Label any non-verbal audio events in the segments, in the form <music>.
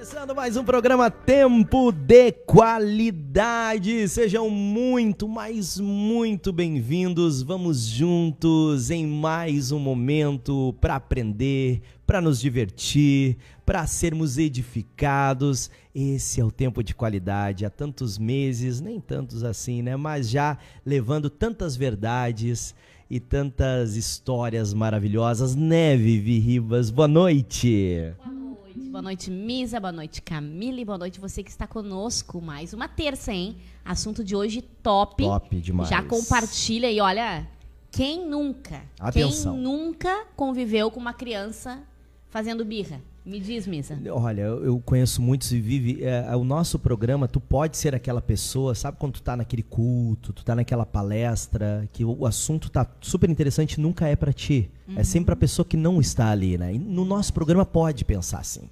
Começando mais um programa Tempo de Qualidade. Sejam muito, mas muito bem-vindos. Vamos juntos em mais um momento para aprender, para nos divertir, para sermos edificados. Esse é o tempo de qualidade. Há tantos meses, nem tantos assim, né? Mas já levando tantas verdades e tantas histórias maravilhosas. Né, Vivi Ribas? Boa noite. Boa noite. Boa noite, Misa. Boa noite, Camila. E boa noite você que está conosco. Mais uma terça, hein? Assunto de hoje top. Top demais. Já compartilha aí, olha. Quem nunca? Atenção. Quem nunca conviveu com uma criança fazendo birra? Me diz, Misa. Olha, eu conheço muitos e vive. é, o nosso programa, tu pode ser aquela pessoa, sabe quando tu tá naquele culto, tu tá naquela palestra, que o, assunto tá super interessante, nunca é pra ti. É sempre a pessoa que não está ali, né? E no nosso programa pode pensar assim.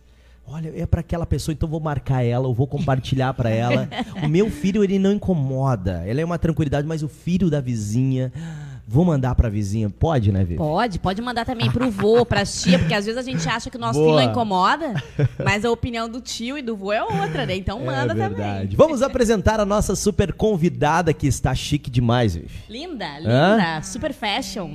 Olha, é pra aquela pessoa, então eu vou marcar ela, eu vou compartilhar pra ela. <laughs> O meu filho, ele não incomoda. Ele é uma tranquilidade, mas o filho da vizinha, vou mandar pra vizinha. Pode, né, Vivi? Pode, pode mandar também pro vô, pra tia, porque às vezes a gente acha que o nosso Boa. filho não incomoda, mas a opinião do tio e do vô é outra, né? Então manda é verdade. também. Vamos apresentar a nossa super convidada que está chique demais, Vivi. Linda, linda, super fashion.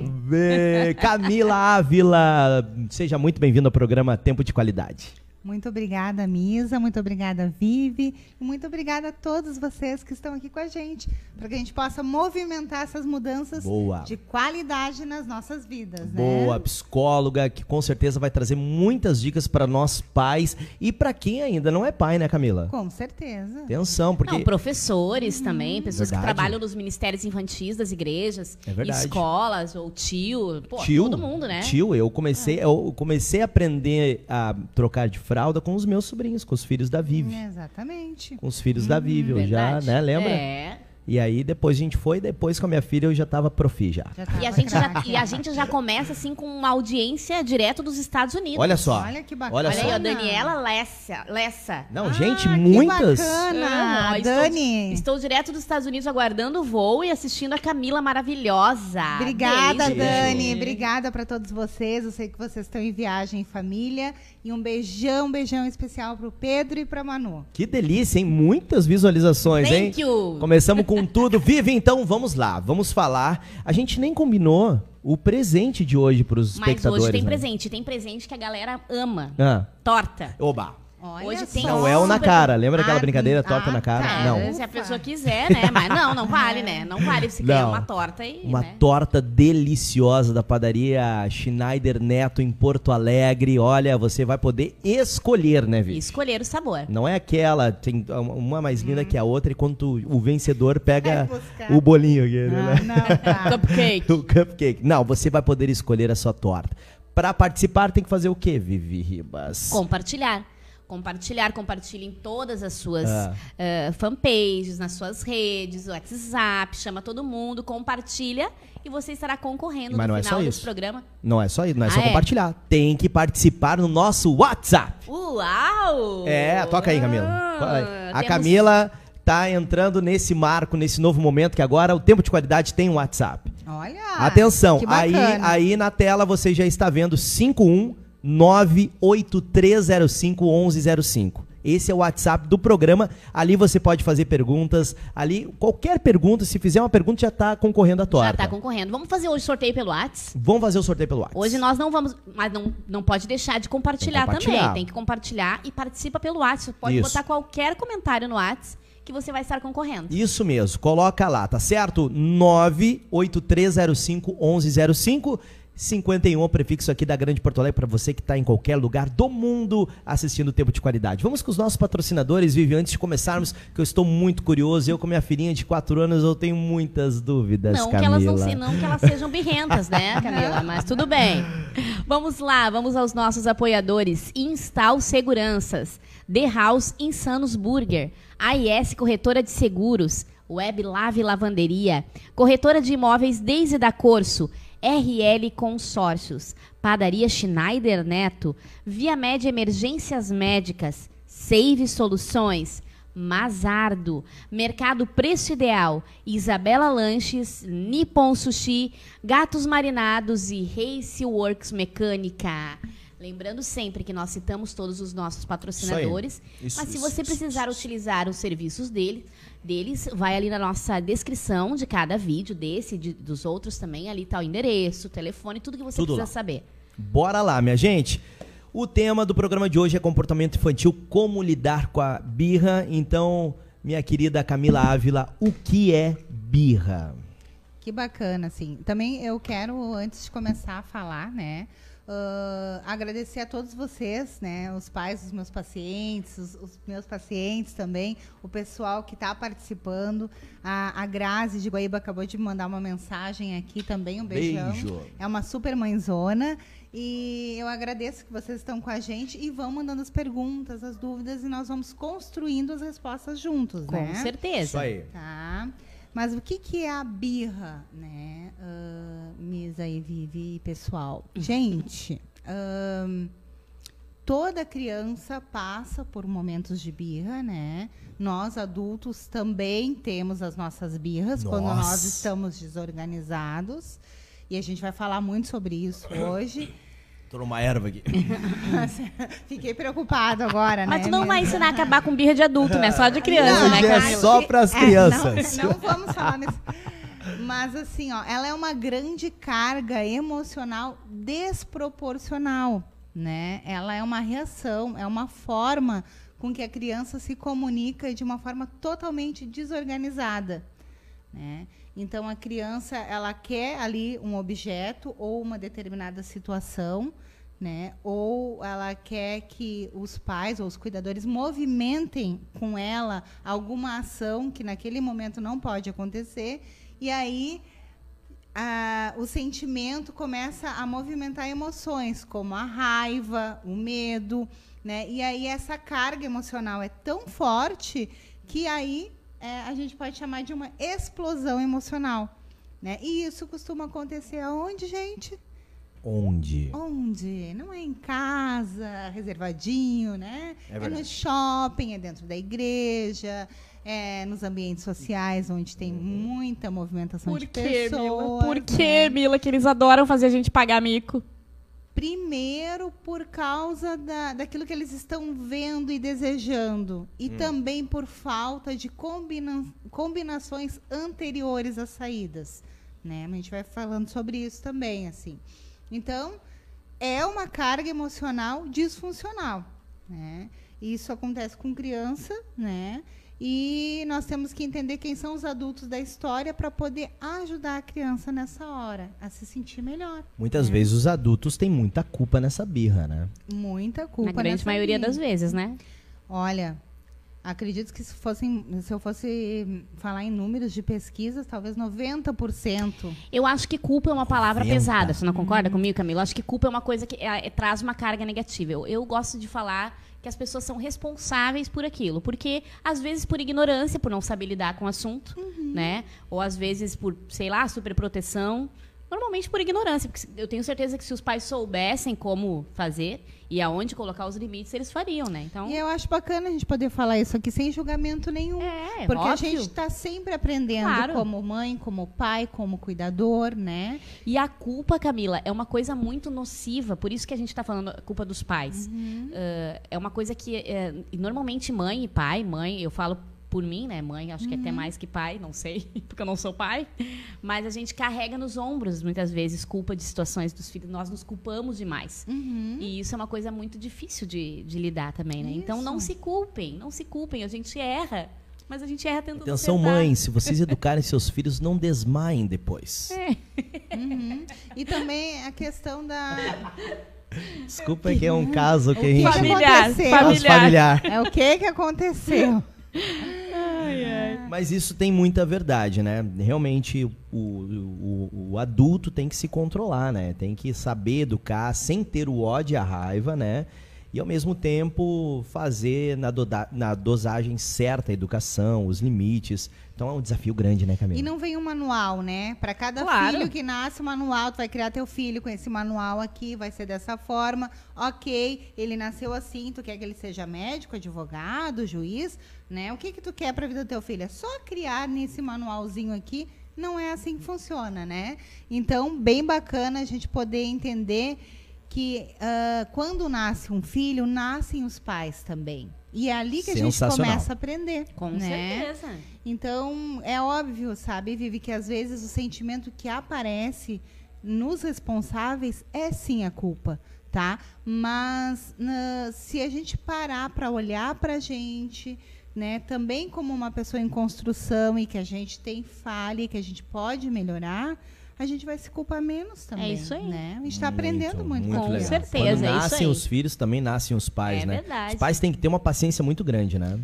Camila Ávila, seja muito bem-vinda ao programa Tempo de Qualidade. Muito obrigada, Misa. Muito obrigada, Vivi. E muito obrigada a todos vocês que estão aqui com a gente, para que a gente possa movimentar essas mudanças Boa. de qualidade nas nossas vidas, Boa, né? psicóloga, que com certeza vai trazer muitas dicas para nós pais e para quem ainda não é pai, né, Camila? Com certeza. Atenção, porque Não, professores também, pessoas Verdade. que trabalham nos ministérios infantis das igrejas, É verdade. escolas, ou tio, pô, tio, todo mundo, né? Tio, eu comecei, eu comecei a aprender a trocar de fralda com os meus sobrinhos, com os filhos da Vivi. Exatamente. Com os filhos da Vivi, eu já, né, lembra? É. E aí depois a gente foi, depois com a minha filha eu já tava profi já. Já E tava a, gente já, e a gente já começa assim com uma audiência direto dos Estados Unidos. Olha só. Olha que bacana. Olha Olha aí, só. ó, Daniela Lessa. Lessa. Não, Ah, gente, que muitas. bacana. Ó, estou- Dani. Estou, direto dos Estados Unidos aguardando o voo e assistindo a Camila maravilhosa. Obrigada, Beijo. Dani. Obrigada para todos vocês. Eu sei que vocês estão em viagem em família. E um beijão, beijão especial pro Pedro e pra Manu. Que delícia, hein? Muitas visualizações, hein? Thank you. Começamos com tudo. Vive, então, vamos lá. Vamos falar. A gente nem combinou o presente de hoje para os Mas espectadores. hoje tem né? presente. Tem presente que a galera ama. Ah, Torta. oba. Olha Hoje tem Não é o na cara. Lembra aquela Ah, brincadeira ah, torta na cara? tá. Não. Se a pessoa quiser, né? Mas não, não vale, né? Não vale se quer Não. uma torta e. Uma né? torta deliciosa da padaria Schneider Neto em Porto Alegre. Olha, você vai poder escolher, né, E Vi? escolher o sabor. Não é aquela, tem uma mais linda que a outra e quando tu- o vencedor pega o bolinho aqui, né? Ah, não, tá. <laughs> Cupcake. O cupcake. Não, você vai poder escolher a sua torta. Para participar, tem que fazer o quê, Vivi Ribas? Compartilhar. Compartilhar, compartilhe em todas as suas Ah. eh, fanpages, nas suas redes, WhatsApp, chama todo mundo, compartilha e você estará concorrendo Mas no não é final só desse isso. programa. Não é só isso, não é só Ah, é? compartilhar. Tem que participar no nosso WhatsApp. Uau! É, toca aí, Camila. Ah. A temos- Camila tá entrando nesse marco, nesse novo momento que agora o tempo de qualidade tem um WhatsApp. Olha. Atenção, que aí, aí na tela você já está vendo 51983051105. Esse é o WhatsApp do programa. Ali você pode fazer perguntas. Ali, qualquer pergunta, se fizer uma pergunta, já está concorrendo a torta. Já tá concorrendo. Vamos fazer hoje sorteio pelo WhatsApp? Vamos fazer o sorteio pelo WhatsApp. Hoje nós não vamos, mas não, não pode deixar de compartilhar, compartilhar. também. Tem que compartilhar e participa pelo WhatsApp. Pode Isso. botar qualquer comentário no WhatsApp que você vai estar concorrendo. Isso mesmo, coloca lá, tá certo? 983051105 51 é o prefixo aqui da Grande Porto Alegre para você que está em qualquer lugar do mundo assistindo o Tempo de Qualidade. Vamos com os nossos patrocinadores, Vivi, antes de começarmos, que eu estou muito curioso. Eu com minha filhinha de 4 anos, eu tenho muitas dúvidas, Não que Camila. elas não, se- não que elas sejam birrentas, né, <laughs> Camila? Mas tudo bem. Vamos lá, vamos aos nossos apoiadores. Instal Seguranças, The House Insanos Burger, AIS Corretora de Seguros, Web Lave Lavanderia, Corretora de Imóveis Desde da Corso, RL Consórcios, Padaria Schneider Neto, Via Média Emergências Médicas, Save Soluções, Mazardo, Mercado Preço Ideal, Isabela Lanches, Nippon Sushi, Gatos Marinados e Race Works Mecânica. Lembrando sempre que nós citamos todos os nossos patrocinadores. Isso, mas se isso, você isso, precisar isso. utilizar os serviços dele, deles, vai ali na nossa descrição de cada vídeo, desse, de- dos outros também. Ali tá o endereço, o telefone, tudo que você Tudo precisa lá. saber. Bora lá, minha gente. O tema do programa de hoje é comportamento infantil, como lidar com a birra. Então, minha querida Camila Ávila, o que é birra? Que bacana, assim. Também eu quero, antes de começar a falar, né, ah, agradecer a todos vocês, né, os pais dos meus pacientes, os, os meus pacientes também, o pessoal que está participando. A, a Grazi de Guaíba acabou de me mandar uma mensagem aqui também, um beijão. Beijo. É uma super mãezona. E eu agradeço que vocês estão com a gente e vão mandando as perguntas, as dúvidas, e nós vamos construindo as respostas juntos, Com né? certeza. Isso aí. Tá. Mas o que, que é a birra, né? Uh, Misa e Vivi, pessoal. Gente, ahn, toda criança passa por momentos de birra, né? Nós, adultos, também temos as nossas birras quando nós Nossa. estamos desorganizados. E a gente vai falar muito sobre isso <coughs> hoje. Tô numa erva aqui. <laughs> Fiquei preocupada agora, Mas né? tu não vai ensinar a acabar com birra de adulto, né? Só de criança, Não, né, é só pras É, crianças. não, não vamos falar nesse. Mas assim, ó, ela é uma grande carga emocional desproporcional, né? Ela é uma reação, é uma forma com que a criança se comunica de uma forma totalmente desorganizada, né? Então a criança, ela quer ali um objeto ou uma determinada situação, né? Ou ela quer que os pais ou os cuidadores movimentem com ela alguma ação que naquele momento não pode acontecer, e aí a- o sentimento começa a movimentar emoções, como a raiva, o medo, né? E aí essa carga emocional é tão forte que aí é, a gente pode chamar de uma explosão emocional, né? E isso costuma acontecer aonde, gente? Onde? Onde? Não é em casa, reservadinho, né? É É, no shopping, é dentro da igreja, é nos ambientes sociais onde tem muita movimentação Por de que, pessoas. Mila? Por que, né? Mila, que eles adoram fazer a gente pagar mico? Primeiro, por causa da, daquilo que eles estão vendo e desejando. E também por falta de combina, combinações anteriores às saídas. Né? A gente vai falando sobre isso também, assim. Então, é uma carga emocional disfuncional. Né? E Isso acontece com criança, né? E nós temos que entender quem são os adultos da história para poder ajudar a criança nessa hora a se sentir melhor. Muitas vezes os adultos têm muita culpa nessa birra, né? Muita culpa. Na grande nessa maioria vida. das vezes, né? Olha, acredito que se, fossem, se eu fosse falar em números de pesquisas, talvez 90%. Eu acho que culpa é uma palavra 90. pesada. Você não concorda comigo, Camila? Eu acho que culpa é uma coisa que é, é, traz uma carga negativa. Eu, eu gosto de falar que as pessoas são responsáveis por aquilo. Porque, às vezes, por ignorância, por não saber lidar com o assunto, né? Ou, às vezes, por, sei lá, superproteção. Normalmente por ignorância. Porque eu tenho certeza que se os pais soubessem como fazer e aonde colocar os limites, eles fariam, né? Então, E eu acho bacana a gente poder falar isso aqui sem julgamento nenhum. é, porque a óbvio. gente está sempre aprendendo Claro. como mãe, como pai, como cuidador, né? E a culpa, Camila, é uma coisa muito nociva, por isso que a gente está falando a culpa dos pais. Ah, é uma coisa que é, normalmente mãe e pai, mãe, eu falo por mim, né, mãe, acho que até mais que pai, não sei, <laughs> porque eu não sou pai, mas a gente carrega nos ombros muitas vezes culpa de situações dos filhos, nós nos culpamos demais. E isso é uma coisa muito difícil de, de lidar também, né? Então não Isso. se culpem, não se culpem, a gente erra, mas a gente erra tentando Atenção, acertar. mães, se vocês educarem seus filhos, não desmaiem depois. Uhum. E também a questão da. Desculpa que é um caso que a que gente... que Familiar, familiar. familiar. É o que que aconteceu? Mas isso tem muita verdade, né? Realmente o, o, o adulto tem que se controlar, né? Tem que saber educar sem ter o ódio e a raiva, né? E ao mesmo tempo fazer na, doda- na dosagem certa a educação, os limites. Então é um desafio grande, né, Camila? E não vem um manual, né? Para cada Claro. filho que nasce, um manual, tu vai criar teu filho com esse manual aqui, vai ser dessa forma. Ok, ele nasceu assim, tu quer que ele seja médico, advogado, juiz, né? O que que tu quer para a vida do teu filho? É só criar nesse manualzinho aqui. Não é assim que funciona, né? Então, bem bacana a gente poder entender que ah, quando nasce um filho, nascem os pais também. E é ali que a gente começa a aprender. Com né? certeza. Então, é óbvio, sabe, Vivi, que às vezes o sentimento que aparece nos responsáveis é sim a culpa, tá? Mas na- se a gente parar para olhar para a gente, né, também como uma pessoa em construção e que a gente tem falha e que a gente pode melhorar, a gente vai se culpar menos também. É isso aí. Né? A gente está aprendendo muito, muito com legal. certeza, Quando é isso nascem aí. os filhos, também nascem os pais, É né? verdade. Os pais têm que ter uma paciência muito grande, né?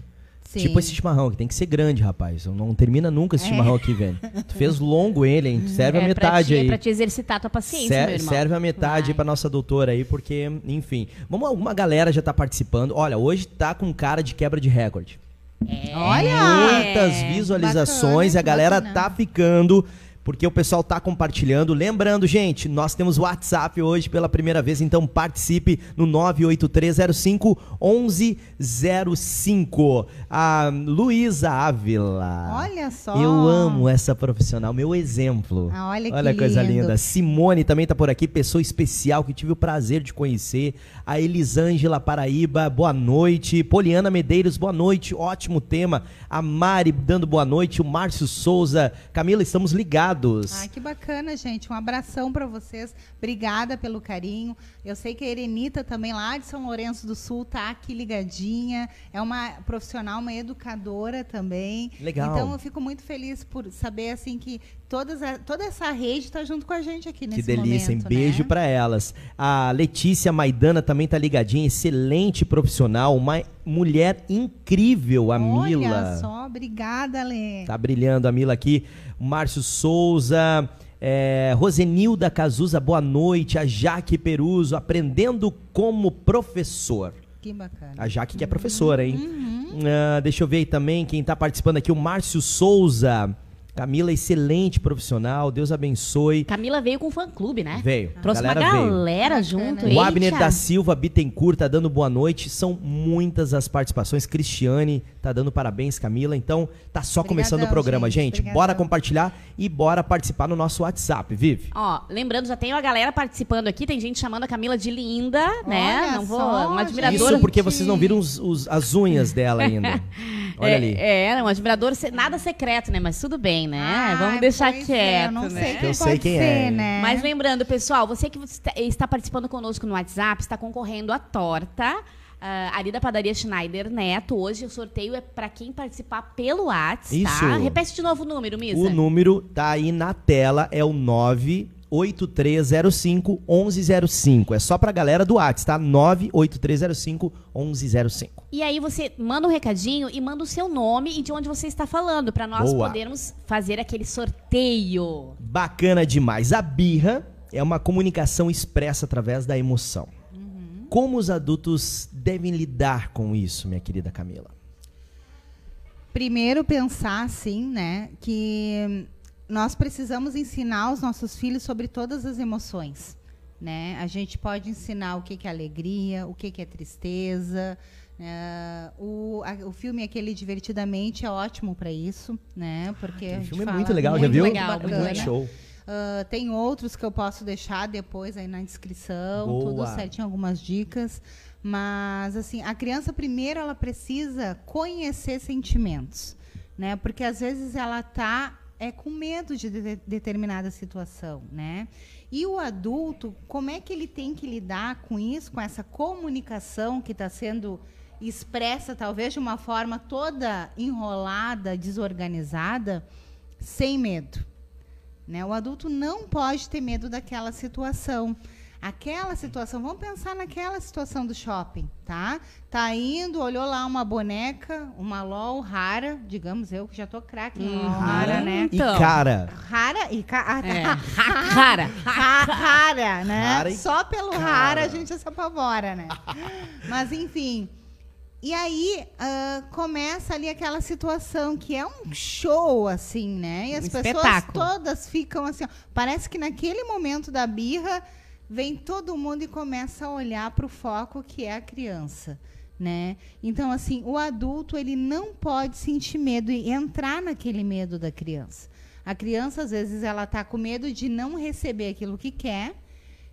Sim. Tipo esse chimarrão, que tem que ser grande, rapaz. Não termina nunca esse chimarrão aqui, velho. Tu fez longo ele, hein? <laughs> Serve a É pra metade te, aí. É pra te exercitar tua paciência, Ser- meu irmão. serve a metade Vai. aí pra nossa doutora aí, porque, enfim. Vamos, alguma galera já tá participando. Olha, hoje tá com cara de quebra de recorde. Olha! Muitas visualizações, bacana, a galera bacana. tá ficando. Porque o pessoal tá compartilhando. Lembrando, gente, nós temos WhatsApp hoje pela primeira vez, então participe no 98305 1105. A Luísa Ávila. Olha só. Eu amo essa profissional, meu exemplo. Ah, olha que Olha a coisa lindo. linda. Simone também tá por aqui, pessoa especial que tive o prazer de conhecer. A Elisângela Paraíba, boa noite. Poliana Medeiros, boa noite. Ótimo tema. A Mari dando boa noite. O Márcio Souza. Camila, estamos ligados. Ai, que bacana, gente. Um abração para vocês. Obrigada pelo carinho. Eu sei que a Erenita também lá de São Lourenço do Sul tá aqui ligadinha. É uma profissional, uma educadora também. Legal. Então eu fico muito feliz por saber assim que todas a- toda essa rede está junto com a gente aqui Que nesse delícia, hein? momento, Beijo né? pra elas. A Letícia Maidana também tá ligadinha, excelente profissional, uma mulher incrível, a Olha Mila. só, obrigada, Lê. Tá brilhando a Mila aqui. Márcio Souza, é, Rosenilda Cazuza, boa noite. A Jaque Peruso, aprendendo como professor. Que bacana. A Jaque que é professora, hein? Uhum. Ah, deixa eu ver aí também quem tá participando aqui. O Márcio Souza. Camila, excelente profissional. Deus abençoe. Camila veio com o fã-clube, né? Veio. Trouxe uma galera veio. galera Bacana. junto. O Abner da Silva Bittencourt tá dando boa noite. São muitas as participações. Cristiane tá dando parabéns, Camila. Então, tá só começando o Obrigadão, programa, gente. gente. Bora Obrigadão. compartilhar e bora participar no nosso WhatsApp, Vive. Ó, lembrando, já tem uma galera participando aqui, tem gente chamando a Camila de linda, né? Olha Não vou. só, uma admiradora. Isso porque vocês não viram os- os- as unhas dela ainda. <laughs> Olha é, ali. É, um admirador, nada secreto, né? Mas tudo bem, né? Ai, Vamos deixar pois quieto, é, eu não né? sei quem Eu sei pode quem ser, é. né? Mas lembrando, pessoal, você que está- participando conosco no WhatsApp, está concorrendo à torta. ah, ali da padaria Schneider Neto. Hoje o sorteio é para quem participar pelo WhatsApp, tá? Repete de novo o número, Misa. O número tá aí na tela, é o 98305 1105. É só pra galera do WhatsApp, tá? 98305 1105. E aí você manda um recadinho e manda o seu nome e de onde você está falando, para nós Boa. podermos fazer aquele sorteio. Bacana demais. A birra é uma comunicação expressa através da emoção. Como os adultos devem lidar com isso, minha querida Camila? Primeiro pensar assim, né, que nós precisamos ensinar os nossos filhos sobre todas as emoções, né? A gente pode ensinar o que, que é alegria, o que, que é tristeza. Né? o, a- o filme aquele divertidamente é ótimo para isso, né? Porque O filme é muito legal, já muito viu? legal, É muito show. Ah, tem outros que eu posso deixar depois aí na descrição, Boa. tudo certinho, algumas dicas. Mas, assim, a criança primeiro ela precisa conhecer sentimentos, né? Porque às vezes ela tá é com medo de, de- determinada situação, né? E o adulto, como é que ele tem que lidar com isso, com essa comunicação que está sendo expressa talvez de uma forma toda enrolada, desorganizada, sem medo? Né? O adulto não pode ter medo daquela situação. Aquela situação, vamos pensar naquela situação do shopping, tá? Tá indo, olhou lá uma boneca, uma LOL rara, digamos eu que já tô craque em LOL Uhum. rara, né? E Então. cara, Rara e ca... tá. É. <laughs> Cara, Ra- rara, né? Rara e Só pelo cara. rara a gente se apavora, né? Mas enfim. E aí ah, começa ali aquela situação que é um show, assim, né? E as Um pessoas espetáculo. todas ficam assim. ó, parece que naquele momento da birra vem todo mundo e começa a olhar para o foco que é a criança. Né? Então, assim, o adulto ele não pode sentir medo e entrar naquele medo da criança. A criança, às vezes, ela está com medo de não receber aquilo que quer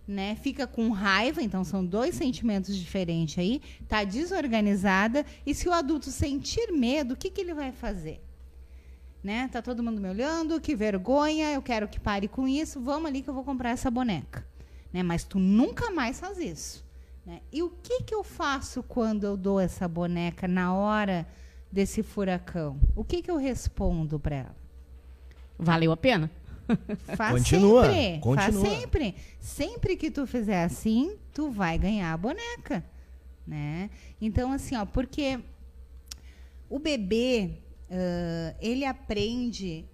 né? Fica com raiva, então são dois sentimentos diferentes aí. Tá desorganizada e se o adulto sentir medo, o que, que ele vai fazer? Né? Tá todo mundo me olhando, que vergonha, eu quero que pare com isso. Vamos ali que eu vou comprar essa boneca, né? Mas tu nunca mais faz isso, né? E o que que eu faço quando eu dou essa boneca na hora desse furacão? O que que eu respondo para ela? Valeu a pena? <laughs> Faz Continua, sempre. continua. Faz sempre. Sempre que tu fizer assim, tu vai ganhar a boneca, né? Então, assim, ó, porque o bebê, ãh, ele aprende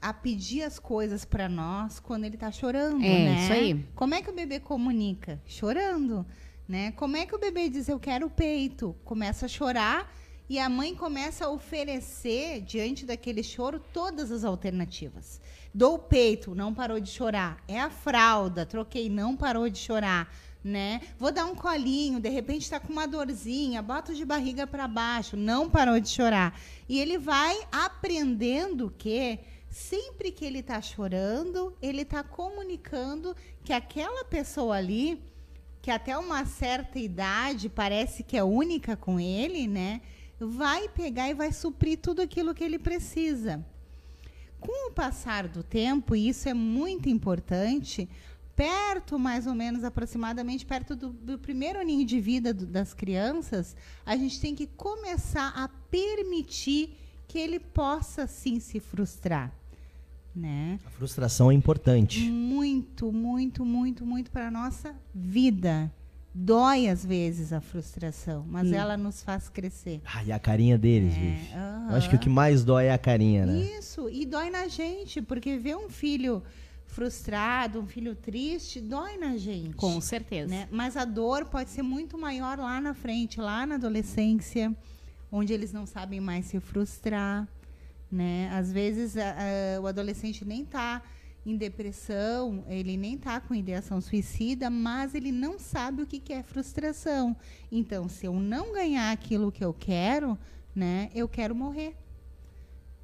a pedir as coisas para nós quando ele tá chorando, É, né? isso aí. Como é que o bebê comunica? Chorando, né? Como é que o bebê diz eu quero o peito? Começa a chorar e a mãe começa a oferecer diante daquele choro todas as alternativas. Dou o peito, não parou de chorar. É a fralda, troquei, não parou de chorar, né? Vou dar um colinho, de repente está com uma dorzinha, boto de barriga para baixo, não parou de chorar. E ele vai aprendendo que sempre que ele está chorando, ele está comunicando que aquela pessoa ali, que até uma certa idade parece que é única com ele, né? Vai pegar e vai suprir tudo aquilo que ele precisa. Com o passar do tempo, e isso é muito importante, perto, mais ou menos, aproximadamente, perto do, do primeiro aninho de vida do- das crianças, a gente tem que começar a permitir que ele possa, sim, se frustrar. Né? A frustração é importante. Muito, muito, muito, muito para a nossa vida. Dói, às vezes, a frustração, mas Hum. ela nos faz crescer. Ai, a carinha deles, É, bicho. aham. Eu acho que o que mais dói é a carinha, né? Isso, e dói na gente, porque ver um filho frustrado, um filho triste, dói na gente. Com certeza. né? Mas a dor pode ser muito maior lá na frente, lá na adolescência, onde eles não sabem mais se frustrar. Né? Às vezes a- a- o adolescente nem está em depressão, ele nem está com ideação suicida, mas ele não sabe o que, que é frustração. Então, se eu não ganhar aquilo que eu quero, né, eu quero morrer.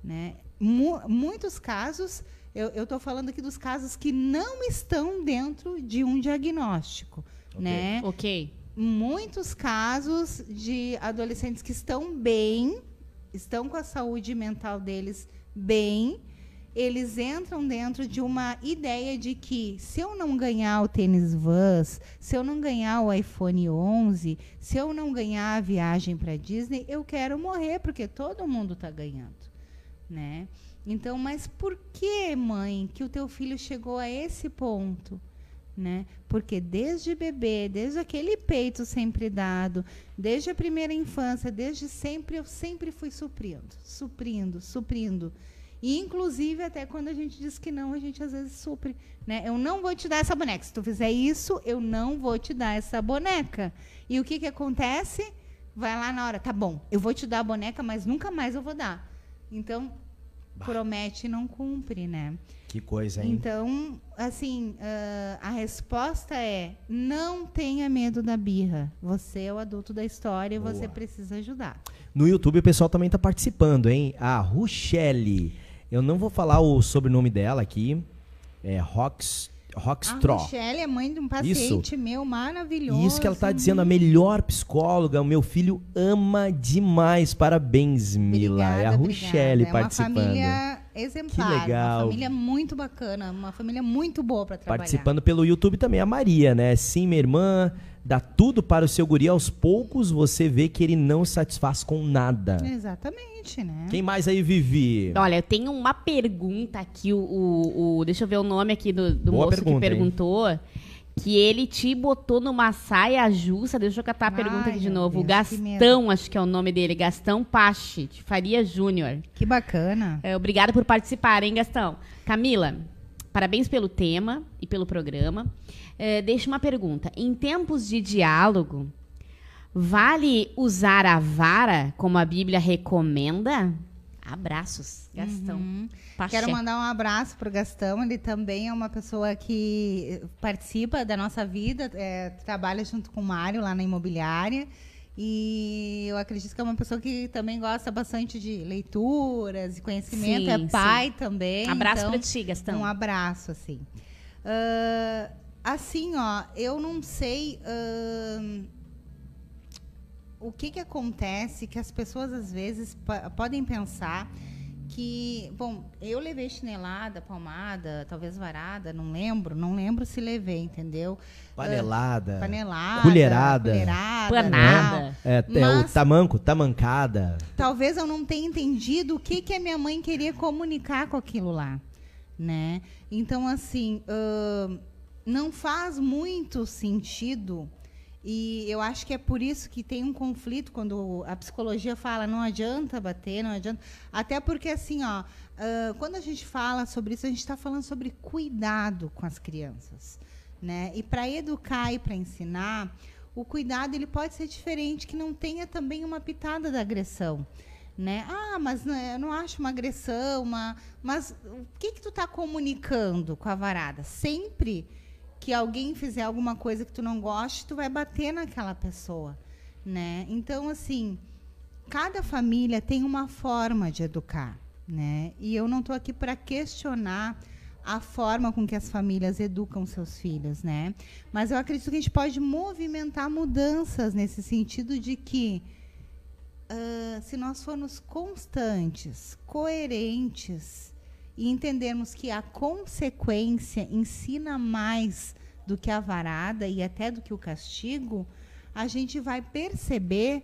Né? Mu- muitos casos, eu estou falando aqui dos casos que não estão dentro de um diagnóstico. Ok. Né? Ok. muitos casos de adolescentes que estão bem, estão com a saúde mental deles bem, eles entram dentro de uma ideia de que se eu não ganhar o tênis Vans, se eu não ganhar o iPhone 11, se eu não ganhar a viagem para Disney, eu quero morrer porque todo mundo está ganhando, né? Então, mas por que, mãe, que o teu filho chegou a esse ponto? né? Porque desde bebê, desde aquele peito sempre dado, desde a primeira infância, desde sempre eu sempre fui suprindo, suprindo, suprindo. E inclusive até quando a gente diz que não, a gente às vezes supre, né? Eu não vou te dar essa boneca. Se tu fizer isso, eu não vou te dar essa boneca. E o que que acontece? Vai lá na hora, tá bom, eu vou te dar a boneca, mas nunca mais eu vou dar. Então, promete e não cumpre, né? Que coisa, hein? Então, assim, ah, a resposta é: não tenha medo da birra. Você é o adulto da história e você precisa ajudar. No YouTube o pessoal também tá participando, hein? A Ruchelle. Eu não vou falar o sobrenome dela aqui. É Rox, A Rockstraw. Rochelle é mãe de um paciente meu maravilhoso. Isso que ela tá dizendo, a melhor psicóloga, o meu filho ama demais. Parabéns, Mila. Obrigada, é a participando. É uma família exemplar. Que legal. Uma família muito bacana. Uma família muito boa para trabalhar. Participando pelo YouTube também a Maria, né? Sim, minha irmã, dá tudo para o seu guri. Aos poucos você vê que ele não satisfaz com nada. Exatamente, né? Quem mais aí, Vivi? Olha, eu tenho uma pergunta aqui, o, o- o- deixa eu ver o nome aqui do, do Boa moço pergunta, que hein? perguntou. Que ele te botou numa saia justa. Deixa eu catar a Ai, pergunta aqui de novo. O Deus, que. Gastão, acho que é o nome dele. Gastão Pache, de Faria Júnior. Que bacana. É, obrigada por participar, hein, Gastão? Camila, parabéns pelo tema e pelo programa. É, deixa uma pergunta. Em tempos de diálogo, vale usar a vara como a Bíblia recomenda? Abraços, Gastão. Uhum. Quero mandar um abraço pro Gastão. Ele também é uma pessoa que participa da nossa vida, é, trabalha junto com o Mário lá na imobiliária. E eu acredito que é uma pessoa que também gosta bastante de leituras e conhecimento. Sim, é sim. pai também. Abraço então, pra ti, Gastão. Um abraço, assim. Ah, assim, ó, eu não sei o que que acontece que as pessoas às vezes podem pensar que, bom, eu levei chinelada, palmada, talvez varada, não lembro, não lembro se levei, entendeu? Panelada. Panelada, Colherada. colherada, Panada. É, é o tamanco, tamancada. talvez eu não tenha entendido o que, que a minha mãe queria comunicar com aquilo lá, né? Então, assim, ahn, não faz muito sentido e eu acho que é por isso que tem um conflito quando a psicologia fala não adianta bater, não adianta. Até porque, assim, ó, ah, quando a gente fala sobre isso, a gente está falando sobre cuidado com as crianças. Né? E para educar e para ensinar, o cuidado ele pode ser diferente, que não tenha também uma pitada da agressão. Né? Ah, mas né, eu não acho uma agressão, uma... mas o que, que tu está comunicando com a varada? Sempre que alguém fizer alguma coisa que tu não goste, tu vai bater naquela pessoa, né? Então, assim, cada família tem uma forma de educar, né? E eu não estou aqui para questionar a forma com que as famílias educam seus filhos, né? Mas eu acredito que a gente pode movimentar mudanças nesse sentido de que ah, se nós formos constantes, coerentes e entendermos que a consequência ensina mais do que a varada e até do que o castigo, a gente vai perceber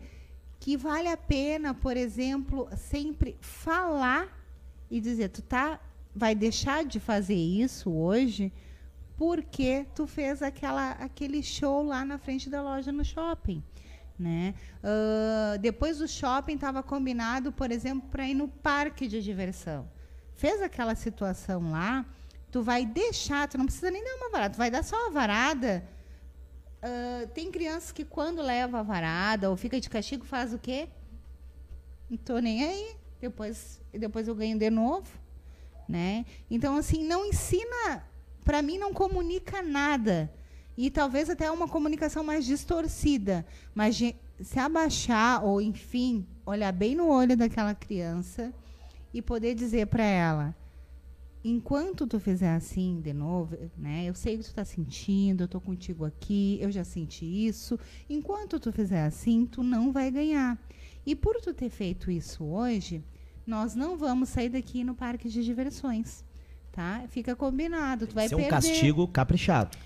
que vale a pena, por exemplo, sempre falar e dizer, tu tá vai deixar de fazer isso hoje porque tu fez aquela, aquele show lá na frente da loja no shopping. Né? Ah, depois do shopping estava combinado, por exemplo, para ir no parque de diversão. Fez aquela situação lá, tu vai deixar, tu não precisa nem dar uma varada, tu vai dar só uma varada. Ah, tem crianças que quando leva a varada ou fica de castigo faz o quê? Não tô nem aí. Depois, depois eu ganho de novo, né? Então assim, não ensina, para mim não comunica nada. E talvez até uma comunicação mais distorcida, mas se abaixar ou enfim, olhar bem no olho daquela criança e poder dizer para ela: enquanto tu fizer assim de novo, né? Eu sei o que tu tá sentindo, eu tô contigo aqui, eu já senti isso. Enquanto tu fizer assim, tu não vai ganhar. E por tu ter feito isso hoje, nós não vamos sair daqui no parque de diversões, tá? Fica combinado, tu vai um perder. castigo caprichado.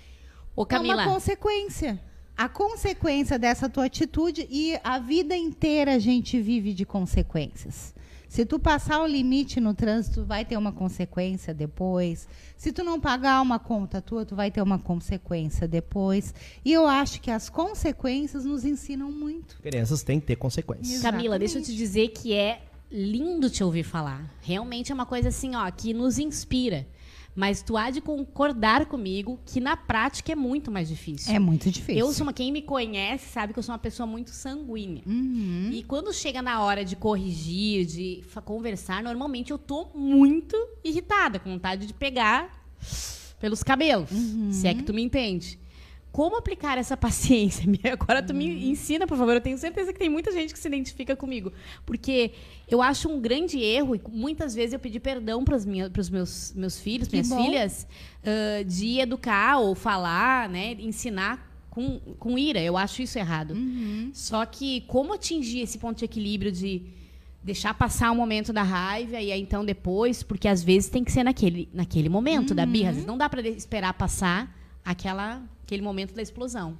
Ô, É Camila. uma consequência. A consequência dessa tua atitude e a vida inteira a gente vive de consequências. Se tu passar o limite no trânsito, vai ter uma consequência depois. Se tu não pagar uma conta tua, tu vai ter uma consequência depois. E eu acho que as consequências nos ensinam muito. Crianças têm que ter consequências. Camila, deixa eu te Exatamente. dizer que é lindo te ouvir falar. Realmente é uma coisa assim, ó, que nos inspira. Mas tu há de concordar comigo que na prática é muito mais difícil. É muito difícil. Eu sou uma, quem me conhece sabe que eu sou uma pessoa muito sanguínea. Uhum. E quando chega na hora de corrigir, de conversar, normalmente eu tô muito irritada, com vontade de pegar pelos cabelos, se é que tu me entende. Como aplicar essa paciência? <laughs> Agora tu me ensina, por favor. Eu tenho certeza que tem muita gente que se identifica comigo. Porque eu acho um grande erro, e muitas vezes eu pedi perdão para os meus, meus filhos, minhas filhas, ah, de educar ou falar, né? Ensinar com, com ira. Eu acho isso errado. Uhum. Só que como atingir esse ponto de equilíbrio de deixar passar o momento da raiva e aí então depois, porque às vezes tem que ser naquele, naquele momento da birra, às vezes não dá para esperar passar aquela, aquele momento da explosão.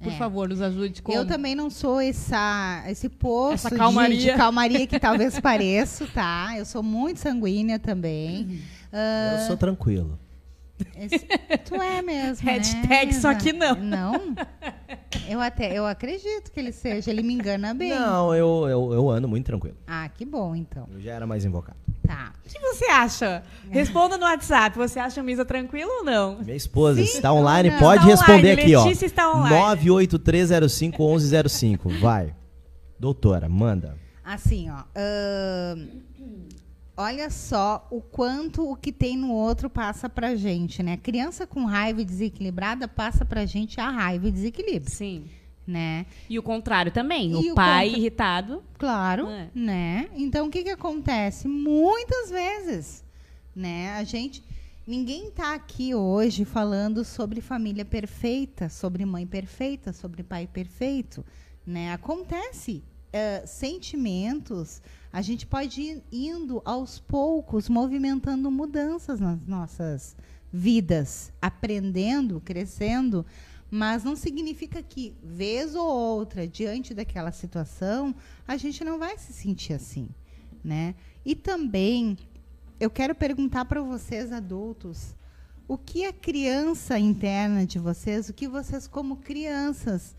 Por É. favor, nos ajude com Eu também não sou essa, esse poço Essa de- calmaria. De, calmaria que talvez <laughs> pareço, tá? Eu sou muito sanguínea também. Ah, Eu sou tranquilo. Esse- tu é mesmo, né? Hashtag só que não. Não? Eu até, eu acredito que ele seja. Ele me engana bem. Não, eu, eu, eu ando muito tranquilo. Ah, que bom, então. Eu já era mais invocado. Tá. O que você acha? Responda no WhatsApp. Você acha a Misa tranquila ou não? Minha esposa Sim, está online, não. pode Está responder online, aqui, ó. Letícia está online. 983051105. Vai. Doutora, manda. Assim, ó. ahn, olha só o quanto o que tem no outro passa pra gente, né? Criança com raiva e desequilibrada passa pra gente a raiva e desequilíbrio, Sim. né? E o contrário também. O o pai contra- irritado. Claro, É. né? Então o que que acontece? Muitas vezes, né? A gente Ninguém está aqui hoje falando sobre família perfeita, sobre mãe perfeita, sobre pai perfeito. Né? Acontece uh, sentimentos, a gente pode ir indo aos poucos, movimentando mudanças nas nossas vidas, aprendendo, crescendo, mas não significa que, vez ou outra, diante daquela situação, a gente não vai se sentir assim. Né? E também eu quero perguntar para vocês, adultos, o que a criança interna de vocês, o que vocês, como crianças,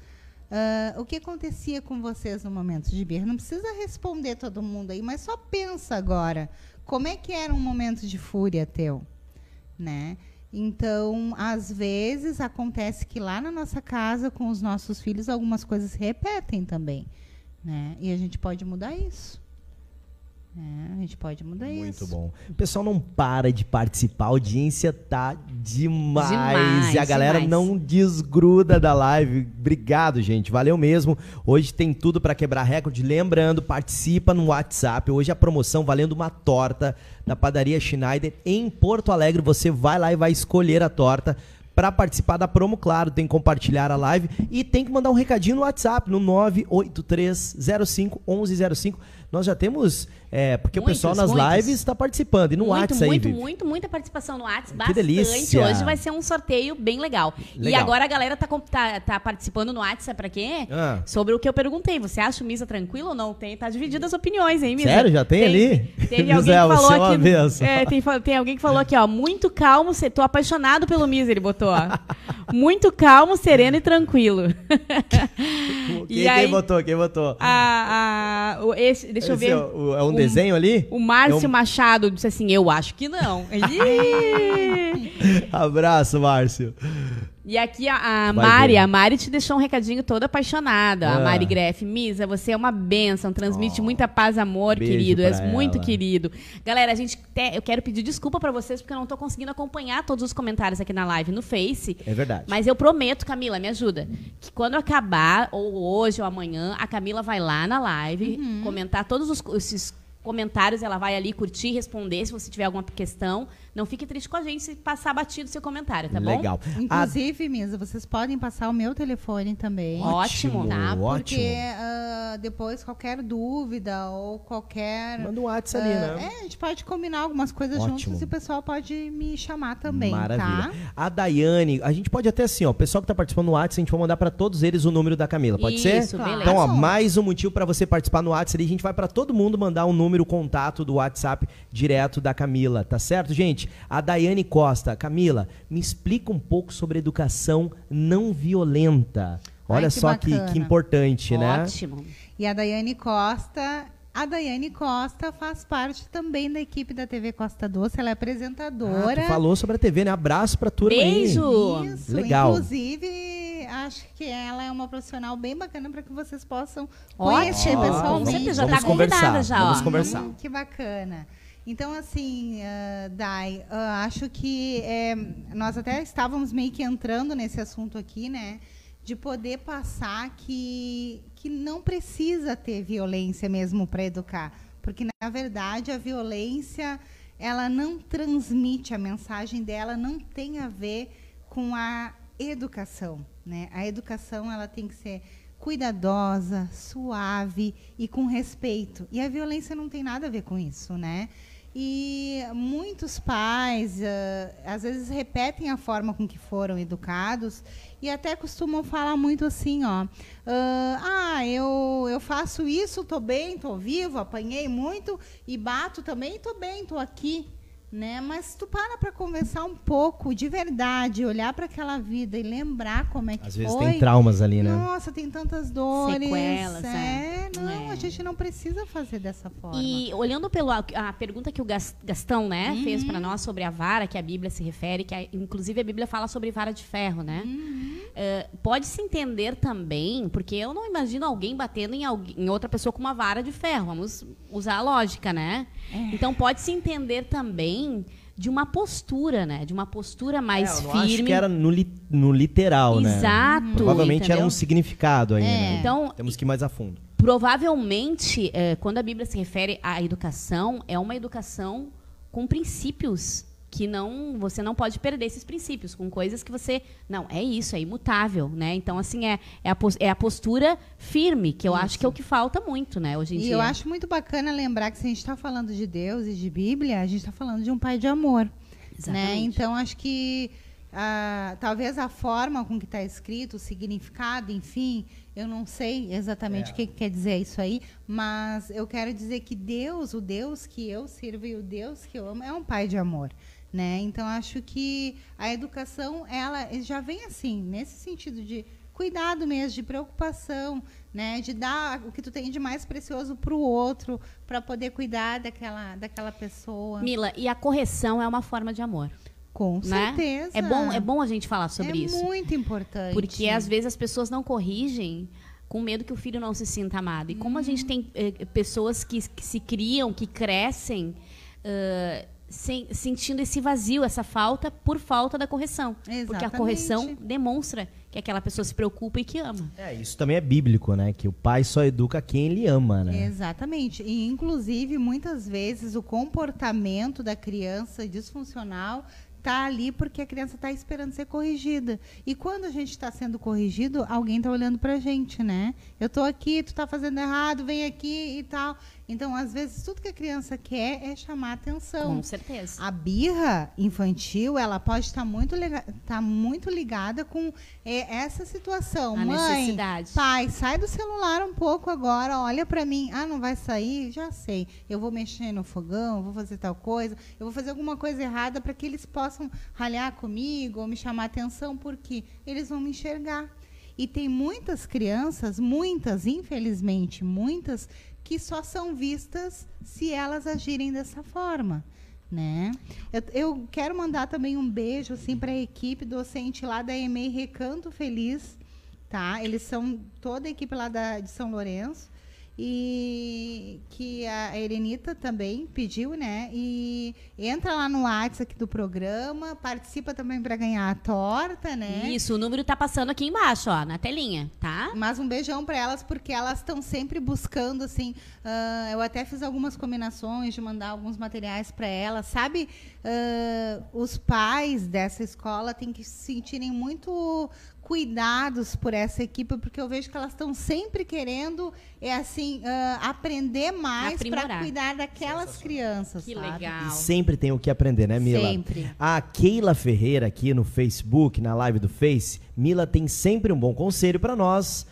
uh, o que acontecia com vocês no momento de birra? Não precisa responder todo mundo aí, mas só pensa agora. Como é que era um momento de fúria teu? Né? Então, às vezes, acontece que lá na nossa casa, com os nossos filhos, algumas coisas se repetem também. Né? E a gente pode mudar isso. É, a gente pode mudar Muito isso. Muito bom. O pessoal não para de participar, a audiência tá demais. demais e a galera demais. não desgruda da live. Obrigado, gente. Valeu mesmo. Hoje tem tudo para quebrar recorde. Lembrando, participa no WhatsApp. Hoje a promoção valendo uma torta da padaria Schneider em Porto Alegre. Você vai lá e vai escolher a torta para participar da promo, claro, tem que compartilhar a live e tem que mandar um recadinho no WhatsApp no 983051105. Nós já temos, é, porque Muitos, o pessoal nas muitos. lives está participando. E no muito, WhatsApp muito, aí, muito, muita participação no WhatsApp. Que delícia. Hoje vai ser um sorteio bem legal. E Legal. agora a galera tá, tá, tá participando no WhatsApp pra quê? Ah. Sobre o que eu perguntei. Você acha o Misa tranquilo ou não? Tem, tá divididas as opiniões, hein, Misa? Sério? Já tem ali? Teve Misa, <laughs> alguém que falou é aqui. É, tem, tem alguém que falou aqui, ó. Muito calmo, se- tô apaixonado pelo Misa, ele botou, ó. <laughs> Muito calmo, sereno e tranquilo. <laughs> Quem, E quem aí- botou? Quem botou? A, a- o- esse, deixa eu Esse ver. É, o- é um desenho ali? O Márcio É um- Machado disse assim: Eu acho que não. <laughs> Abraço, Márcio. e aqui a, a Mari, a Mari te deixou um recadinho toda apaixonada. Ah. A Mari Greff. Misa, você é uma bênção, transmite Oh. muita paz e amor, Beijo querido. És pra muito ela. querido. Galera, a gente te- eu quero pedir desculpa pra vocês porque eu não tô conseguindo acompanhar todos os comentários aqui na live no Face. É verdade. Mas eu prometo, Camila, me ajuda, que quando acabar, ou hoje ou amanhã, a Camila vai lá na live, Uhum. comentar todos os, esses comentários, ela vai ali curtir, responder se você tiver alguma questão. Não fique triste com a gente se passar batido o seu comentário, tá bom? Legal. A- Inclusive, Misa, vocês podem passar o meu telefone também. Ótimo. Tá? ótimo. Porque ah, depois qualquer dúvida ou qualquer. Manda um WhatsApp ali, ah, né? É, a gente pode combinar algumas coisas Ótimo. juntos e o pessoal pode me chamar também, Maravilha. tá? A Daiane, a gente pode até assim, ó, o pessoal que tá participando no WhatsApp, a gente vai mandar pra todos eles o número da Camila, pode ser? Isso, beleza. Então, ó, mais um motivo pra você participar no WhatsApp, ali, a gente vai pra todo mundo mandar um número, contato do WhatsApp direto da Camila, tá certo, gente? A Daiane Costa, Camila, me explica um pouco sobre educação não violenta. Olha Ai, que só que, que importante, né? Ótimo. E a Daiane Costa. A Daiane Costa faz parte também da equipe da TV Costa Doce. Ela é Ah, apresentadora. tu falou sobre a TV, né? Abraço pra turma Beijo. aí. Isso, Legal. inclusive, acho que ela é uma profissional bem bacana para que vocês possam Ótimo. conhecer pessoalmente. Com certeza, já tá convidada já, vamos ó. conversar. Hum, que bacana. Então, assim, ah, Dai, ah, acho que é, nós até estávamos meio que entrando nesse assunto aqui, né? De poder passar que, que não precisa ter violência mesmo para educar. Porque, na verdade, a violência, ela não transmite, a mensagem dela não tem a ver com a educação, né? A educação, ela tem que ser cuidadosa, suave e com respeito. E a violência não tem nada a ver com isso, né? E muitos pais, ah, às vezes, repetem a forma com que foram educados e até costumam falar muito assim, ó. ah, ah, eu, eu faço isso, tô bem, tô vivo, apanhei muito e bato também, tô bem, tô aqui. Né? Mas tu para para conversar um pouco de verdade, olhar para aquela vida e lembrar como é que Às vezes foi. tem traumas ali, né? Nossa, tem tantas dores. Sequelas, é. é. Não, É. a gente não precisa fazer dessa forma. E olhando pelo a, pergunta que o Gas- Gastão, né, Uhum. fez para nós sobre a vara que a Bíblia se refere, que a- inclusive a Bíblia fala sobre vara de ferro, né? Uhum. Eh, pode se entender também, porque eu não imagino alguém batendo em, alguém- em outra pessoa com uma vara de ferro. Vamos usar a lógica, né? É. Então pode se entender também de uma postura, né? De uma postura mais É, eu firme. acho que era no, li- no literal, né? Exato. Provavelmente era entendeu? um significado aí, É. né? Então, Temos que ir mais a fundo. Provavelmente, eh, quando a Bíblia se refere à educação, é uma educação com princípios que não você não pode perder esses princípios com coisas que você não é isso é imutável né então assim é é a, é a postura firme que eu isso. acho que é o que falta muito né hoje em e dia eu acho muito bacana lembrar que se a gente está falando de Deus e de Bíblia a gente está falando de um pai de amor né? Exatamente. né então acho que ah, talvez a forma com que está escrito o significado enfim eu não sei exatamente é. o que, que quer dizer isso aí, mas eu quero dizer que Deus, o Deus que eu sirvo e o Deus que eu amo, é um pai de amor. Né? Então acho que a educação ela já vem assim nesse sentido de cuidado mesmo, de preocupação, né, de dar o que tu tem de mais precioso para o outro, para poder cuidar daquela daquela pessoa. Mila, e a correção é uma forma de amor. Com né? certeza. É bom, é bom a gente falar sobre é isso. É muito importante. Porque às vezes as pessoas não corrigem com medo que o filho não se sinta amado. E como a gente tem eh, pessoas que, que, se criam, que crescem. Uh, sem, sentindo esse vazio, essa falta, por falta da correção. Exatamente. Porque a correção demonstra que aquela pessoa se preocupa e que ama. É, isso também é bíblico, né? Que o pai só educa quem ele ama, né? Exatamente. E, inclusive, muitas vezes, o comportamento da criança disfuncional tá ali porque a criança está esperando ser corrigida. E quando a gente está sendo corrigido, alguém está olhando para a gente, né? Eu estou aqui, tu está fazendo errado, vem aqui e tal. Então, às vezes, tudo que a criança quer é chamar atenção. Com certeza. A birra infantil, ela pode estar muito, tá muito ligada com é, essa situação. A Mãe, necessidade. pai, sai do celular um pouco agora, olha para mim. Ah, não vai sair? Já sei. Eu vou mexer no fogão, vou fazer tal coisa, eu vou fazer alguma coisa errada para que eles possam ralhar comigo ou me chamar atenção, porque eles vão me enxergar. E tem muitas crianças, muitas, infelizmente, muitas que só são vistas se elas agirem dessa forma. Né? Eu, eu quero mandar também um beijo assim, para a equipe docente lá da EMEI Recanto Feliz. Tá? Eles são toda a equipe lá da, de São Lourenço e que a Erenita também pediu, né? E entra lá no WhatsApp aqui do programa, participa também para ganhar a torta, né? Isso, o número tá passando aqui embaixo, ó, na telinha, tá? Mas um beijão para elas porque elas estão sempre buscando assim. Uh, eu até fiz algumas combinações de mandar alguns materiais para elas, sabe? Uh, os pais dessa escola têm que se sentirem muito cuidados por essa equipe, porque eu vejo que elas estão sempre querendo é assim uh, aprender mais para cuidar daquelas crianças. Que sabe? legal. E sempre tem o que aprender, né, Mila? Sempre. A Keila Ferreira aqui no Facebook, na live do Face, Mila tem sempre um bom conselho para nós.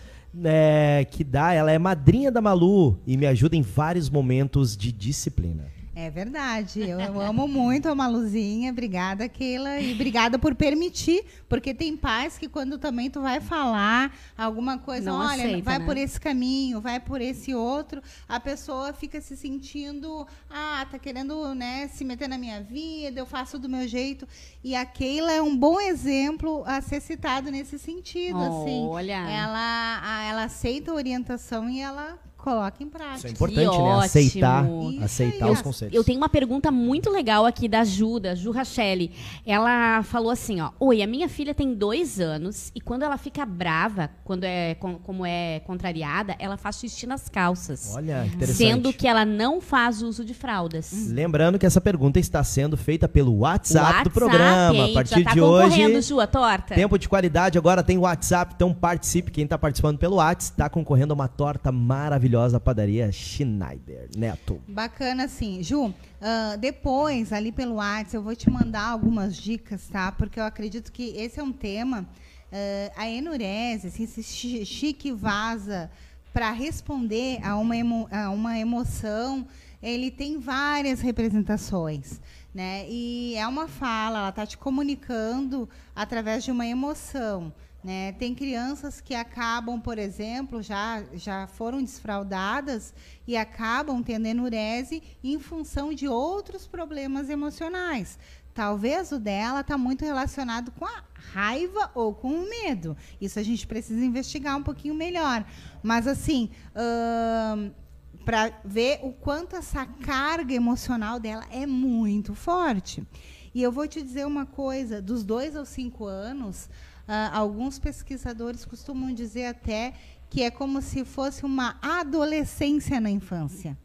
É, que dá, ela é madrinha da Malu e me ajuda em vários momentos de disciplina. É verdade. Eu, eu, amo muito a Maluzinha. Obrigada, Keila. E obrigada por permitir, porque tem pais que quando também tu vai falar alguma coisa, Não olha, aceita, vai né? por esse caminho, vai por esse outro, a pessoa fica se sentindo, ah, tá querendo, né, se meter na minha vida, eu faço do meu jeito. E a Keila é um bom exemplo a ser citado nesse sentido, assim. Olha. Ela, ela aceita a orientação e ela coloca em prática. Isso é importante, Que né? Aceitar, Isso aceitar aí. os conselhos. Eu tenho uma pergunta muito legal aqui da Ju, da Ju Rachelli. Ela falou assim, ó. Oi, a minha filha tem dois anos e quando ela fica brava, quando é, com- como é contrariada, ela faz xixi nas calças. Olha, interessante. Sendo que ela não faz uso de fraldas. Lembrando que essa pergunta está sendo feita pelo WhatsApp, do WhatsApp, programa. hein? A partir Já tá de concorrendo, hoje, Ju, a torta. tempo de qualidade agora tem WhatsApp, então participe. Quem está participando pelo WhatsApp está concorrendo a uma torta maravilhosa da padaria Schneider. Neto. Bacana, assim. Ju, ah, depois, ali pelo WhatsApp, eu vou te mandar algumas dicas, tá? Porque eu acredito que esse é um tema. ah, a enurese, assim, esse chi- chique vaza para responder a uma, emo- a uma emoção, ele tem várias representações. Né? E é uma fala, ela está te comunicando através de uma emoção. Né? Tem crianças que acabam, por exemplo, já, já foram desfraldadas e acabam tendo enurese em função de outros problemas emocionais. Talvez o dela está muito relacionado com a raiva ou com o medo. Isso a gente precisa investigar um pouquinho melhor. Mas assim, para ver o quanto essa carga emocional dela é muito forte. E eu vou te dizer uma coisa: dos dois aos cinco anos, ah, alguns pesquisadores costumam dizer até que é como se fosse uma adolescência na infância.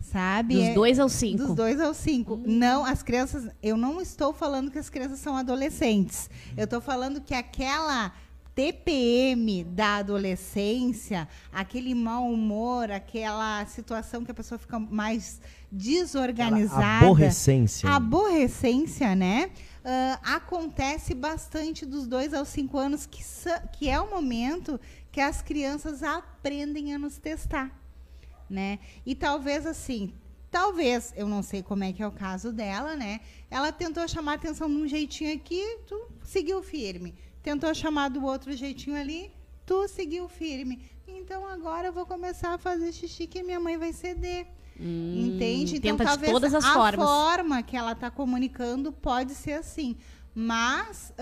sabe? Dos É- dois aos cinco. Dos dois aos cinco. Não, as crianças. Eu não estou falando que as crianças são adolescentes. Eu estou falando que aquela TPM da adolescência, aquele mau humor, aquela situação que a pessoa fica mais desorganizada. Aborrecência. Aborrecência, né? Ah, acontece bastante dos dois aos cinco anos, que, que é o momento que as crianças aprendem a nos testar, né? E talvez assim, talvez, eu não sei como é que é o caso dela, né? Ela tentou chamar a atenção de um jeitinho aqui, tu seguiu firme. Tentou chamar do outro jeitinho ali, tu seguiu firme. Então agora eu vou começar a fazer xixi que minha mãe vai ceder. Hum, Entende? Então, tenta de talvez todas as a formas. forma que ela está comunicando pode ser assim. Mas,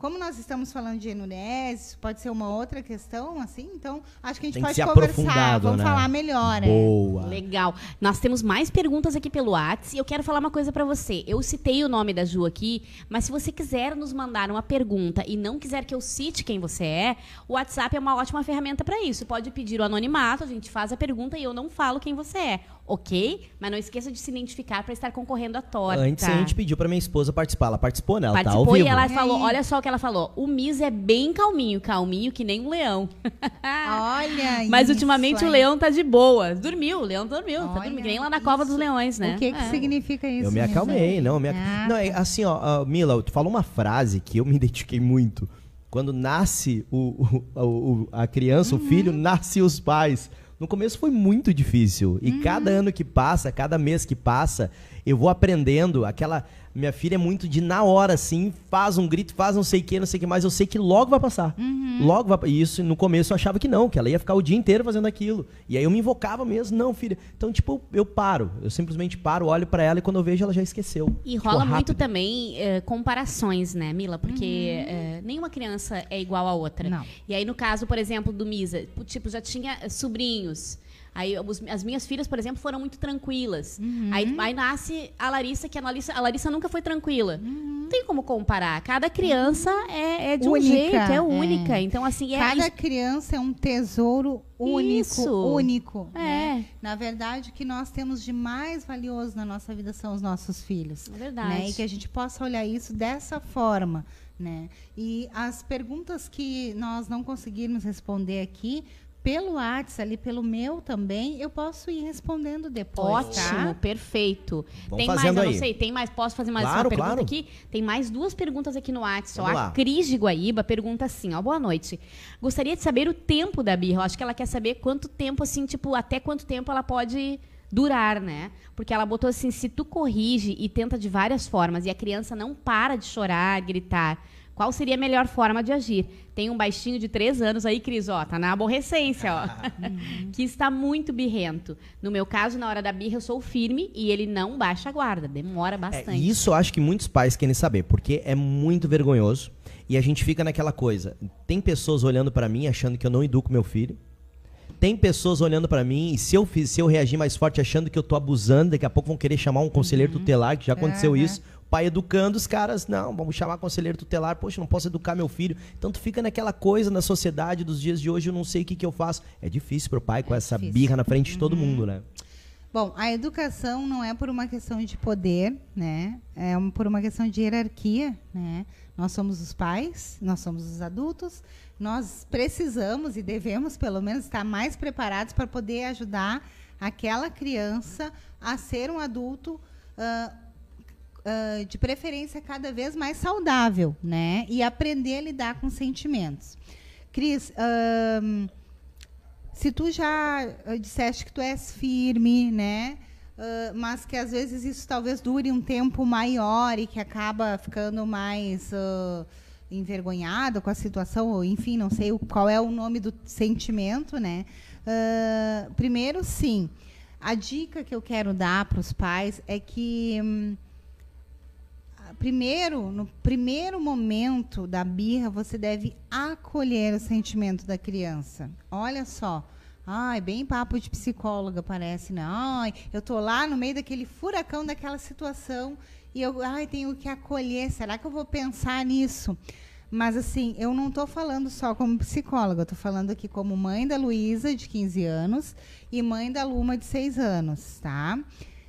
como nós estamos falando de enurese, pode ser uma outra questão, assim, então acho que a gente Tem pode conversar. Vamos né? falar melhor. é. Boa. Legal. Nós temos mais perguntas aqui pelo WhatsApp e eu quero falar uma coisa pra você. Eu citei o nome da Ju aqui, mas se você quiser nos mandar uma pergunta e não quiser que eu cite quem você é, o WhatsApp é uma ótima ferramenta pra isso. Pode pedir o anonimato, a gente faz a pergunta e eu não falo quem você é, ok? Mas não esqueça de se identificar pra estar concorrendo à torta. Antes a gente pediu pra minha esposa participar. Ela participou, né? Ela tá ao Participou vivo. e ela E falou, aí? olha só o que ela falou. O Miss é bem calminho, calminho que nem um leão. <laughs> Olha Mas isso, ultimamente o hein? leão tá de boa. Dormiu, o leão dormiu. tá Olha dormindo. Que nem lá na cova dos isso. leões, né? O que, que É. significa isso? Eu me acalmei, não. Me... ac- Ah, não, é assim, ó, Mila, tu falou uma frase que eu me <laughs> identifiquei muito. Quando nasce o, o- o- a criança, Uhum. o filho, nasce os pais. No começo foi muito difícil. E Uhum. cada ano que passa, cada mês que passa, eu vou aprendendo. Aquela. Minha filha é muito de na hora, assim, faz um grito, faz não sei o que, não sei o que mais. Eu sei que logo vai passar. Uhum. Logo vai. E isso no começo eu achava que não, que ela ia ficar o dia inteiro fazendo aquilo. E aí eu me invocava mesmo, não, filha. Então, tipo, eu paro. Eu simplesmente paro, olho pra ela e quando eu vejo ela já esqueceu. E Ficou rola muito também eh, comparações, né, Mila? Porque eh, nenhuma criança é igual a outra. Não. E aí, no caso, por exemplo, do Misa, o tipo, já tinha sobrinhos. Aí os- as minhas filhas, por exemplo, foram muito tranquilas. Uhum. Aí, aí nasce a Larissa, que a Larissa, a Larissa nunca foi tranquila. Uhum. Não tem como comparar. Cada criança é, é de um Única, jeito, é é. única. Então, assim, é. Cada criança é um tesouro único, Isso. único. É. né? Na verdade, o que nós temos de mais valioso na nossa vida são os nossos filhos. É verdade. Né? E que a gente possa olhar isso dessa forma. Né? E as perguntas que nós não conseguirmos responder aqui, pelo WhatsApp, ali pelo meu também, eu posso ir respondendo depois. Ótimo, Tá? perfeito. Vamos tem mais, eu não sei, tem mais, posso fazer mais Claro, uma pergunta claro. aqui? Tem mais duas perguntas aqui no WhatsApp. A. Cris de Guaíba pergunta assim, ó, boa noite. Gostaria de saber o tempo da birra. Eu acho que ela quer saber quanto tempo, assim, tipo, até quanto tempo ela pode durar, né? Porque ela botou assim, se tu corrige e tenta de várias formas e a criança não para de chorar, gritar, qual seria a melhor forma de agir? Tem um baixinho de três anos aí, Cris, ó, tá na aborrecência, ó, <laughs> <laughs> que está muito birrento. No meu caso, na hora da birra, eu sou firme e ele não baixa a guarda, demora É, bastante. isso eu acho que muitos pais querem saber, porque é muito vergonhoso e a gente fica naquela coisa. Tem pessoas olhando pra mim achando que eu não educo meu filho. Tem pessoas olhando pra mim e se eu, fiz- se eu reagir mais forte achando que eu tô abusando, daqui a pouco vão querer chamar um conselheiro tutelar, que já aconteceu Aham. isso. Pai educando os caras, não, vamos chamar conselheiro tutelar, poxa, não posso educar meu filho. Então tu fica naquela coisa na sociedade dos dias de hoje, eu não sei o que, que eu faço. É difícil pro pai com É essa difícil. birra na frente de todo mundo, né? Bom, a educação não é por uma questão de poder, né? É por uma questão de hierarquia, né? Nós somos os pais, nós somos os adultos, nós precisamos e devemos, pelo menos, estar mais preparados para poder ajudar aquela criança a ser um adulto ah, ah, de preferência cada vez mais saudável, né? E aprender a lidar com sentimentos. Cris, se tu já eh, disseste que tu és firme, né? ah, mas que às vezes isso talvez dure um tempo maior e que acaba ficando mais ah, envergonhado com a situação, ou enfim, não sei qual é o nome do sentimento, né? Ah, primeiro, sim. A dica que eu quero dar para os pais é que hum, primeiro, no primeiro momento da birra, você deve acolher o sentimento da criança. Olha só. Ai, bem papo de psicóloga parece, né? Ai, eu tô lá no meio daquele furacão daquela situação e eu, ai, tenho que acolher. Será que eu vou pensar nisso? Mas assim, eu não tô falando só como psicóloga, tô falando aqui como mãe da Luísa, de 15 anos, e mãe da Luma, de 6 anos, tá?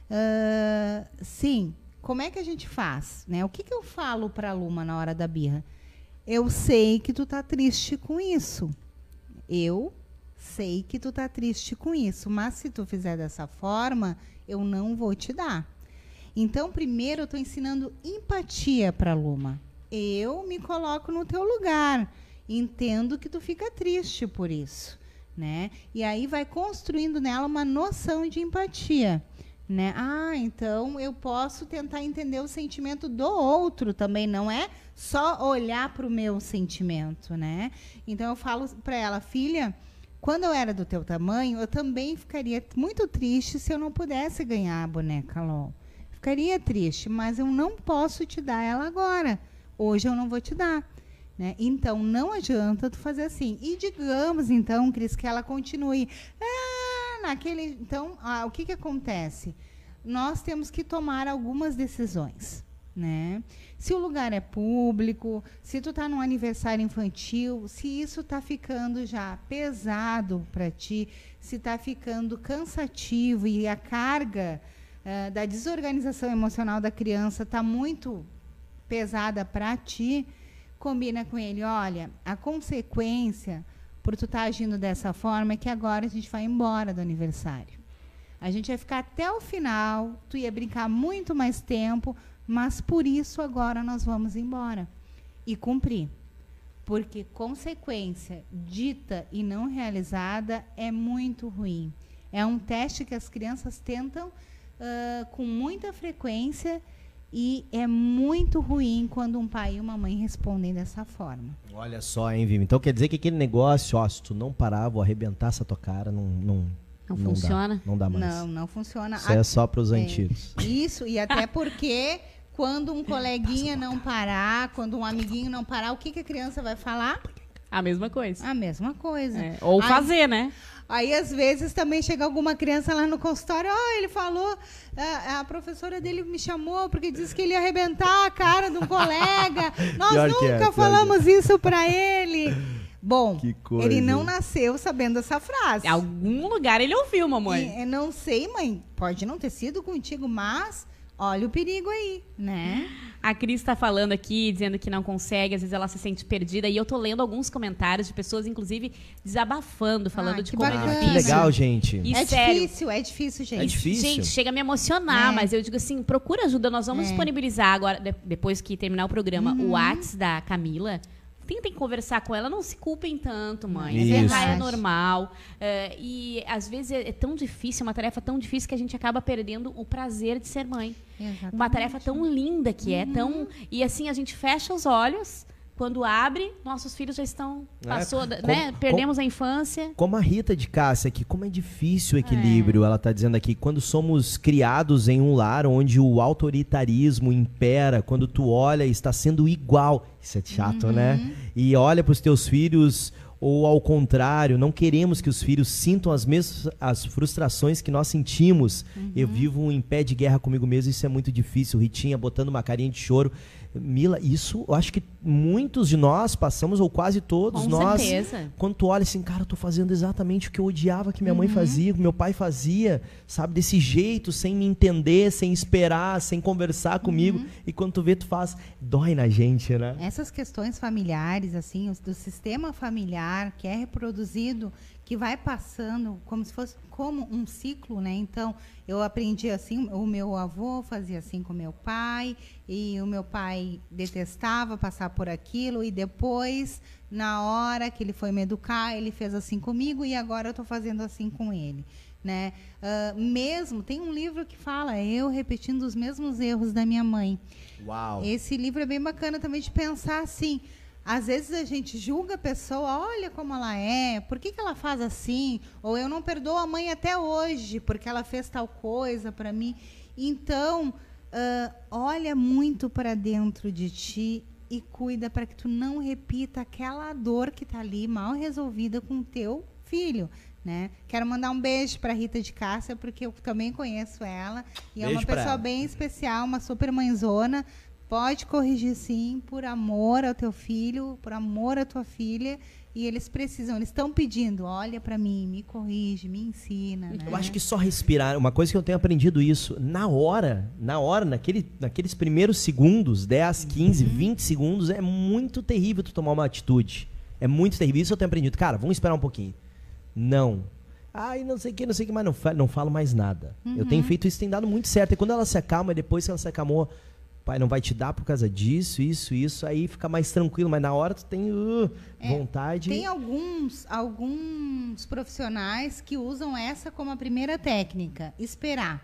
Uh, sim, como é que a gente faz? Né? O que, que eu falo pra Luma na hora da birra? Eu sei que tu tá triste com isso. Eu sei que tu tá triste com isso, mas se tu fizer dessa forma, eu não vou te dar. Então, primeiro eu tô ensinando empatia para Luma eu me coloco no teu lugar. Entendo que tu fica triste por isso, né? E aí vai construindo nela uma noção de empatia, né? Ah, então eu posso tentar entender o sentimento do outro também, não é só olhar para o meu sentimento, né? Então eu falo para ela, filha, quando eu era do teu tamanho, eu também ficaria muito triste se eu não pudesse ganhar a boneca LOL. Ficaria triste, mas eu não posso te dar ela agora hoje eu não vou te dar. Né? Então, não adianta tu fazer assim. E digamos, então, Cris, que ela continue. Ah, naquele. Então, ah, o que, que acontece? Nós temos que tomar algumas decisões. Né? Se o lugar é público, se tu está num aniversário infantil, se isso está ficando já pesado para ti, se está ficando cansativo e a carga uh, da desorganização emocional da criança está muito pesada para ti, combina com ele, olha, a consequência por tu estar tá agindo dessa forma é que agora a gente vai embora do aniversário. A gente vai ficar até o final, tu ia brincar muito mais tempo, mas por isso agora nós vamos embora e cumprir. Porque consequência dita e não realizada é muito ruim. É um teste que as crianças tentam uh, com muita frequência e é muito ruim quando um pai e uma mãe respondem dessa forma. Olha só, hein, Vim? Então quer dizer que aquele negócio, ó, se tu não parar, vou arrebentar essa tua cara, não. Não, não, não funciona? Dá, não dá mais. Não, não funciona. Isso é só para os é, antigos. Isso, e até porque quando um <laughs> coleguinha não parar, quando um amiguinho não parar, o que, que a criança vai falar? A mesma coisa. A mesma coisa. É, ou Aí, fazer, né? Aí, às vezes, também chega alguma criança lá no consultório, oh, ele falou, a, a, professora dele me chamou porque disse que ele ia arrebentar a cara de um colega. <laughs> Nós pior nunca é, falamos isso para ele. Bom, ele não nasceu sabendo essa frase. Em algum lugar ele ouviu, mamãe. E, não sei, mãe. Pode não ter sido contigo, mas olha o perigo aí, né? A Cris está falando aqui, dizendo que não consegue, às vezes ela se sente perdida. E eu tô lendo alguns comentários de pessoas, inclusive, desabafando, falando ah, de como é bacana. é difícil. Que legal, gente. E é sério, difícil, é difícil, gente. É difícil. Gente, chega a me emocionar, é. mas eu digo assim, procura ajuda. Nós vamos é. disponibilizar agora, depois que terminar o programa, uhum. o WhatsApp da Camila tentem conversar com ela, não se culpem tanto, mãe. Isso. Errar é normal. Uh, e às vezes é, é, tão difícil, é uma tarefa tão difícil que a gente acaba perdendo o prazer de ser mãe. Exatamente. Uma tarefa tão linda que é, tão. E assim, a gente fecha os olhos quando abre, nossos filhos já estão. É, passou, é, né? Perdemos a infância. Como a Rita de Cássia aqui, como é difícil o equilíbrio. É. Ela está dizendo aqui, quando somos criados em um lar onde o autoritarismo impera, quando tu olha e está sendo igual. Isso é chato, né? uhum. né? E olha para os teus filhos ou ao contrário, não queremos que os filhos sintam as mesmas as frustrações que nós sentimos. Uhum. Eu vivo em pé de guerra comigo mesmo, isso é muito difícil. Ritinha botando uma carinha de choro. Mila, isso eu acho que muitos de nós passamos, ou quase todos Com nós. Certeza. Quando tu olha assim, cara, eu tô fazendo exatamente o que eu odiava que minha uhum. mãe fazia, que meu pai fazia, sabe? Desse jeito, sem me entender, sem esperar, sem conversar comigo. Uhum. E quando tu vê, tu faz, dói na gente, né? Essas questões familiares, assim, do sistema familiar que é reproduzido que vai passando como se fosse como um ciclo, né? Então, eu aprendi assim, o meu avô fazia assim com meu pai, e o meu pai detestava passar por aquilo, e depois, na hora que ele foi me educar, ele fez assim comigo, e agora eu estou fazendo assim com ele. Né? Uh, mesmo, tem um livro que fala eu repetindo os mesmos erros da minha mãe. Uau. Esse livro é bem bacana também de pensar assim, às vezes a gente julga a pessoa, olha como ela é, por que, que ela faz assim? Ou eu não perdoo a mãe até hoje porque ela fez tal coisa para mim. Então, uh, olha muito para dentro de ti e cuida para que tu não repita aquela dor que está ali mal resolvida com o teu filho. Né? Quero mandar um beijo para Rita de Cássia, porque eu também conheço ela. E beijo é uma pessoa bem especial, uma super mãezona Pode corrigir sim, por amor ao teu filho, por amor à tua filha. E eles precisam, eles estão pedindo, olha para mim, me corrige, me ensina. Né? Eu acho que só respirar, uma coisa que eu tenho aprendido isso, na hora, na hora, naquele, naqueles primeiros segundos, 10, 15, uhum. 20 segundos, é muito terrível tu tomar uma atitude. É muito terrível. Isso eu tenho aprendido. Cara, vamos esperar um pouquinho. Não. Ai, não sei o que, não sei o que, mas não, não falo mais nada. Uhum. Eu tenho feito isso, tem dado muito certo. E quando ela se acalma, depois que ela se acalmou, pai não vai te dar por causa disso, isso, isso, aí fica mais tranquilo, mas na hora tu tem uh, é, vontade. Tem alguns, alguns profissionais que usam essa como a primeira técnica, esperar.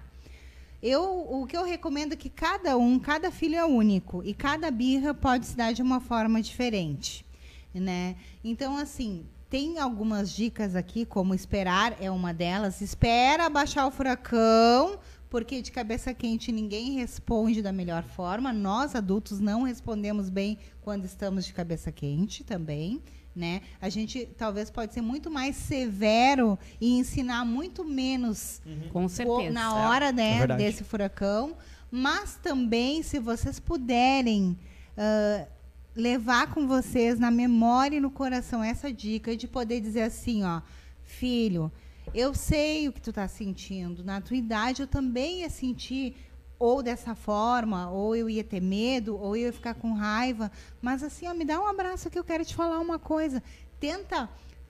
Eu, o que eu recomendo é que cada um, cada filho é único e cada birra pode se dar de uma forma diferente, né? Então, assim, tem algumas dicas aqui, como esperar é uma delas. Espera baixar o furacão porque de cabeça quente ninguém responde da melhor forma. Nós adultos não respondemos bem quando estamos de cabeça quente também. Né? A gente talvez pode ser muito mais severo e ensinar muito menos uhum. Com certeza. na hora é, né, é desse furacão. Mas também, se vocês puderem uh, levar com vocês na memória e no coração essa dica de poder dizer assim, ó, filho, eu sei o que tu está sentindo. Na tua idade eu também ia sentir ou dessa forma, ou eu ia ter medo, ou eu ia ficar com raiva. Mas assim, ó, me dá um abraço que eu quero te falar uma coisa. Tenta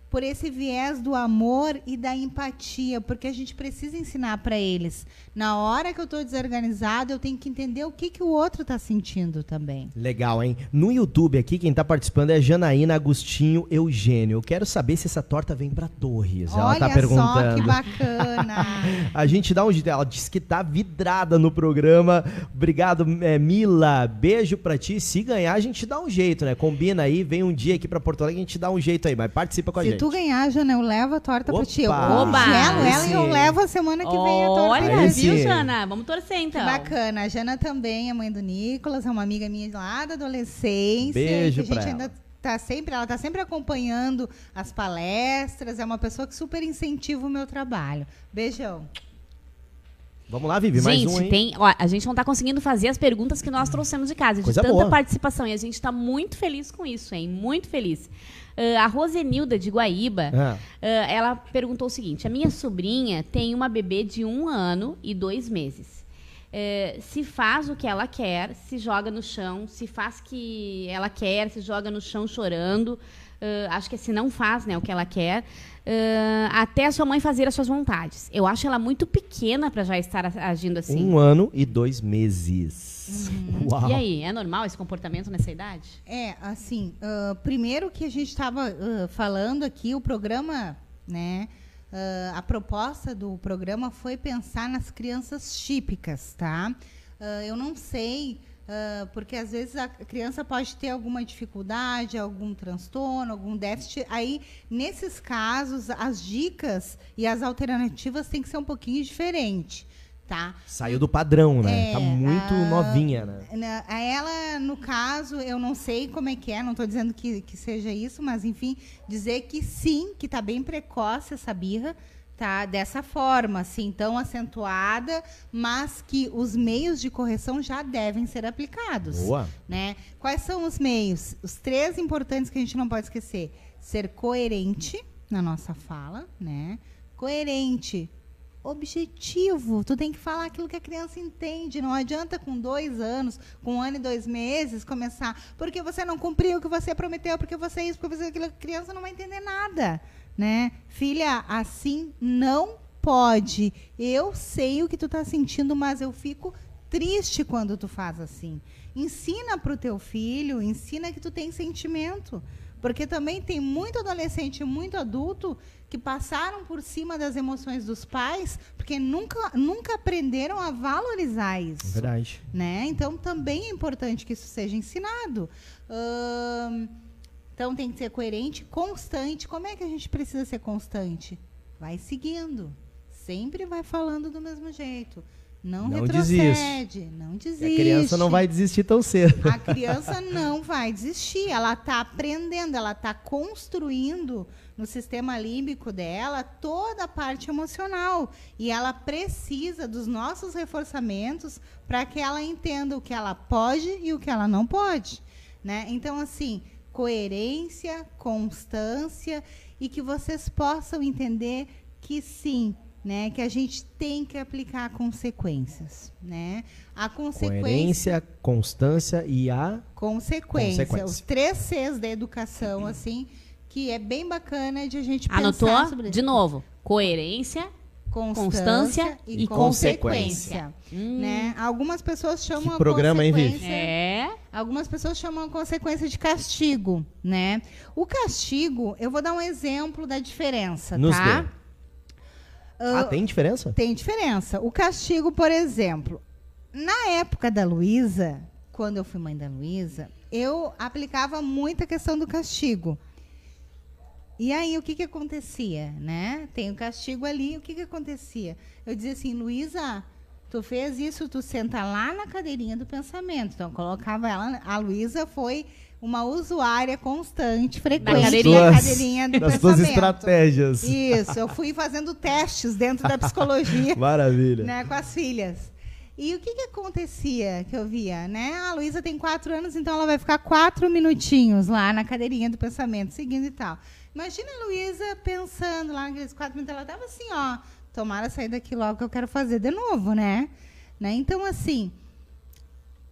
por esse viés do amor e da empatia, porque a gente precisa ensinar para eles. Na hora que eu estou desorganizado, eu tenho que entender o que, que o outro está sentindo também. Legal, hein? No YouTube aqui, quem está participando é Janaína Agostinho Eugênio. Eu quero saber se essa torta vem para Torres. Olha ela está perguntando. só que bacana. A gente dá um jeito. Ela disse que tá vidrada no programa. Obrigado, é, Mila. Beijo para ti. Se ganhar, a gente dá um jeito, né? Combina aí, vem um dia aqui para Porto Alegre, a gente dá um jeito aí, mas participa com a se gente tu ganhar, Jana, eu levo a torta Opa, pra ti. Eu Oba! gelo ela e eu levo a semana que vem a torta. Olha, viu, Jana? Vamos torcer, então. Que bacana. A Jana também é mãe do Nicolas, é uma amiga minha lá da adolescência. Beijo que a gente ainda ela. Tá sempre, ela tá sempre acompanhando as palestras, é uma pessoa que super incentiva o meu trabalho. Beijão. Vamos lá, Vivi, mais gente, um, hein? Tem, ó, a gente não está conseguindo fazer as perguntas que nós trouxemos de casa, Coisa de tanta boa. participação. E a gente está muito feliz com isso, hein? Muito feliz. Uh, a Rosenilda de Guaíba, Ah. uh, ela perguntou o seguinte: a minha sobrinha tem uma bebê de um ano e dois meses. Uh, se faz o que ela quer, se joga no chão, se faz o que ela quer, se joga no chão chorando. Uh, acho que se não faz né, o que ela quer, uh, até a sua mãe fazer as suas vontades. Eu acho ela muito pequena para já estar agindo assim. Um ano e dois meses. <laughs> Uau. E aí, é normal esse comportamento nessa idade? É, assim, uh, primeiro que a gente estava uh, falando aqui, o programa, né? Uh, a proposta do programa foi pensar nas crianças típicas, tá? Uh, eu não sei, uh, porque às vezes a criança pode ter alguma dificuldade, algum transtorno, algum déficit. Aí, nesses casos, as dicas e as alternativas têm que ser um pouquinho diferentes tá? Saiu do padrão, né? É, tá muito a- novinha, né? Na- A ela, no caso, eu não sei como é que é, não estou dizendo que, que seja isso, mas enfim, dizer que sim, que está bem precoce essa birra, tá? Dessa forma, assim, tão acentuada, mas que os meios de correção já devem ser aplicados. Boa. Né? Quais são os meios? Os três importantes que a gente não pode esquecer: ser coerente na nossa fala, né? Coerente objetivo. Tu tem que falar aquilo que a criança entende. Não adianta com dois anos, com um ano e dois meses, começar. Porque você não cumpriu o que você prometeu, porque você isso, porque você aquilo. A criança não vai entender nada. Né? Filha, assim não pode. Eu sei o que tu tá sentindo, mas eu fico triste quando tu faz assim. Ensina para o teu filho, ensina que tu tem sentimento. Porque também tem muito adolescente e muito adulto que passaram por cima das emoções dos pais porque nunca, nunca aprenderam a valorizar isso. Verdade. Né? Então também é importante que isso seja ensinado. Ahn, então tem que ser coerente, constante. Como é que a gente precisa ser constante? Vai seguindo. Sempre vai falando do mesmo jeito. Não, Não retrocede. Não E desiste. a criança não vai desistir tão cedo. A criança não vai desistir, ela está aprendendo, ela está construindo no sistema límbico dela toda a parte emocional. E ela precisa dos nossos reforçamentos para que ela entenda o que ela pode e o que ela não pode. Né? Então, assim, coerência, constância e que vocês possam entender que sim, né, que a gente tem que aplicar consequências, né? A consequência, Coerência, constância e a consequência, consequência. os três Cs da educação, assim, que é bem bacana de a gente Anotou? pensar sobre De novo. Coerência. constância e, e consequência, Hum. né? Algumas pessoas chamam a programa, hein, Vivi? consequência- É. Algumas pessoas chamam a consequência de castigo, né? O castigo, eu vou dar um exemplo da diferença, Nos tá? dê. Ah, tem diferença? Tem diferença. O castigo, por exemplo, na época da Luísa, quando eu fui mãe da Luísa, eu aplicava muito a questão do castigo. E aí, o que que acontecia, né? Tem o castigo ali, o que que acontecia? Eu dizia assim, Luísa, tu fez isso, tu senta lá na cadeirinha do pensamento. Então, eu colocava ela, a Luísa foi uma usuária constante, frequente cadeirinha. da cadeirinha do das pensamento. tuas estratégias. Isso, eu fui fazendo testes dentro da psicologia <laughs> Maravilha. né, com as filhas. E o que, que acontecia que eu via, né? A Luísa tem quatro anos, então ela vai ficar quatro minutinhos lá na cadeirinha do pensamento, seguindo e tal. Imagina a Luísa pensando lá naqueles quatro minutos, ela tava assim, ó, tomara sair daqui logo que eu quero fazer de novo, né? né? Então, assim,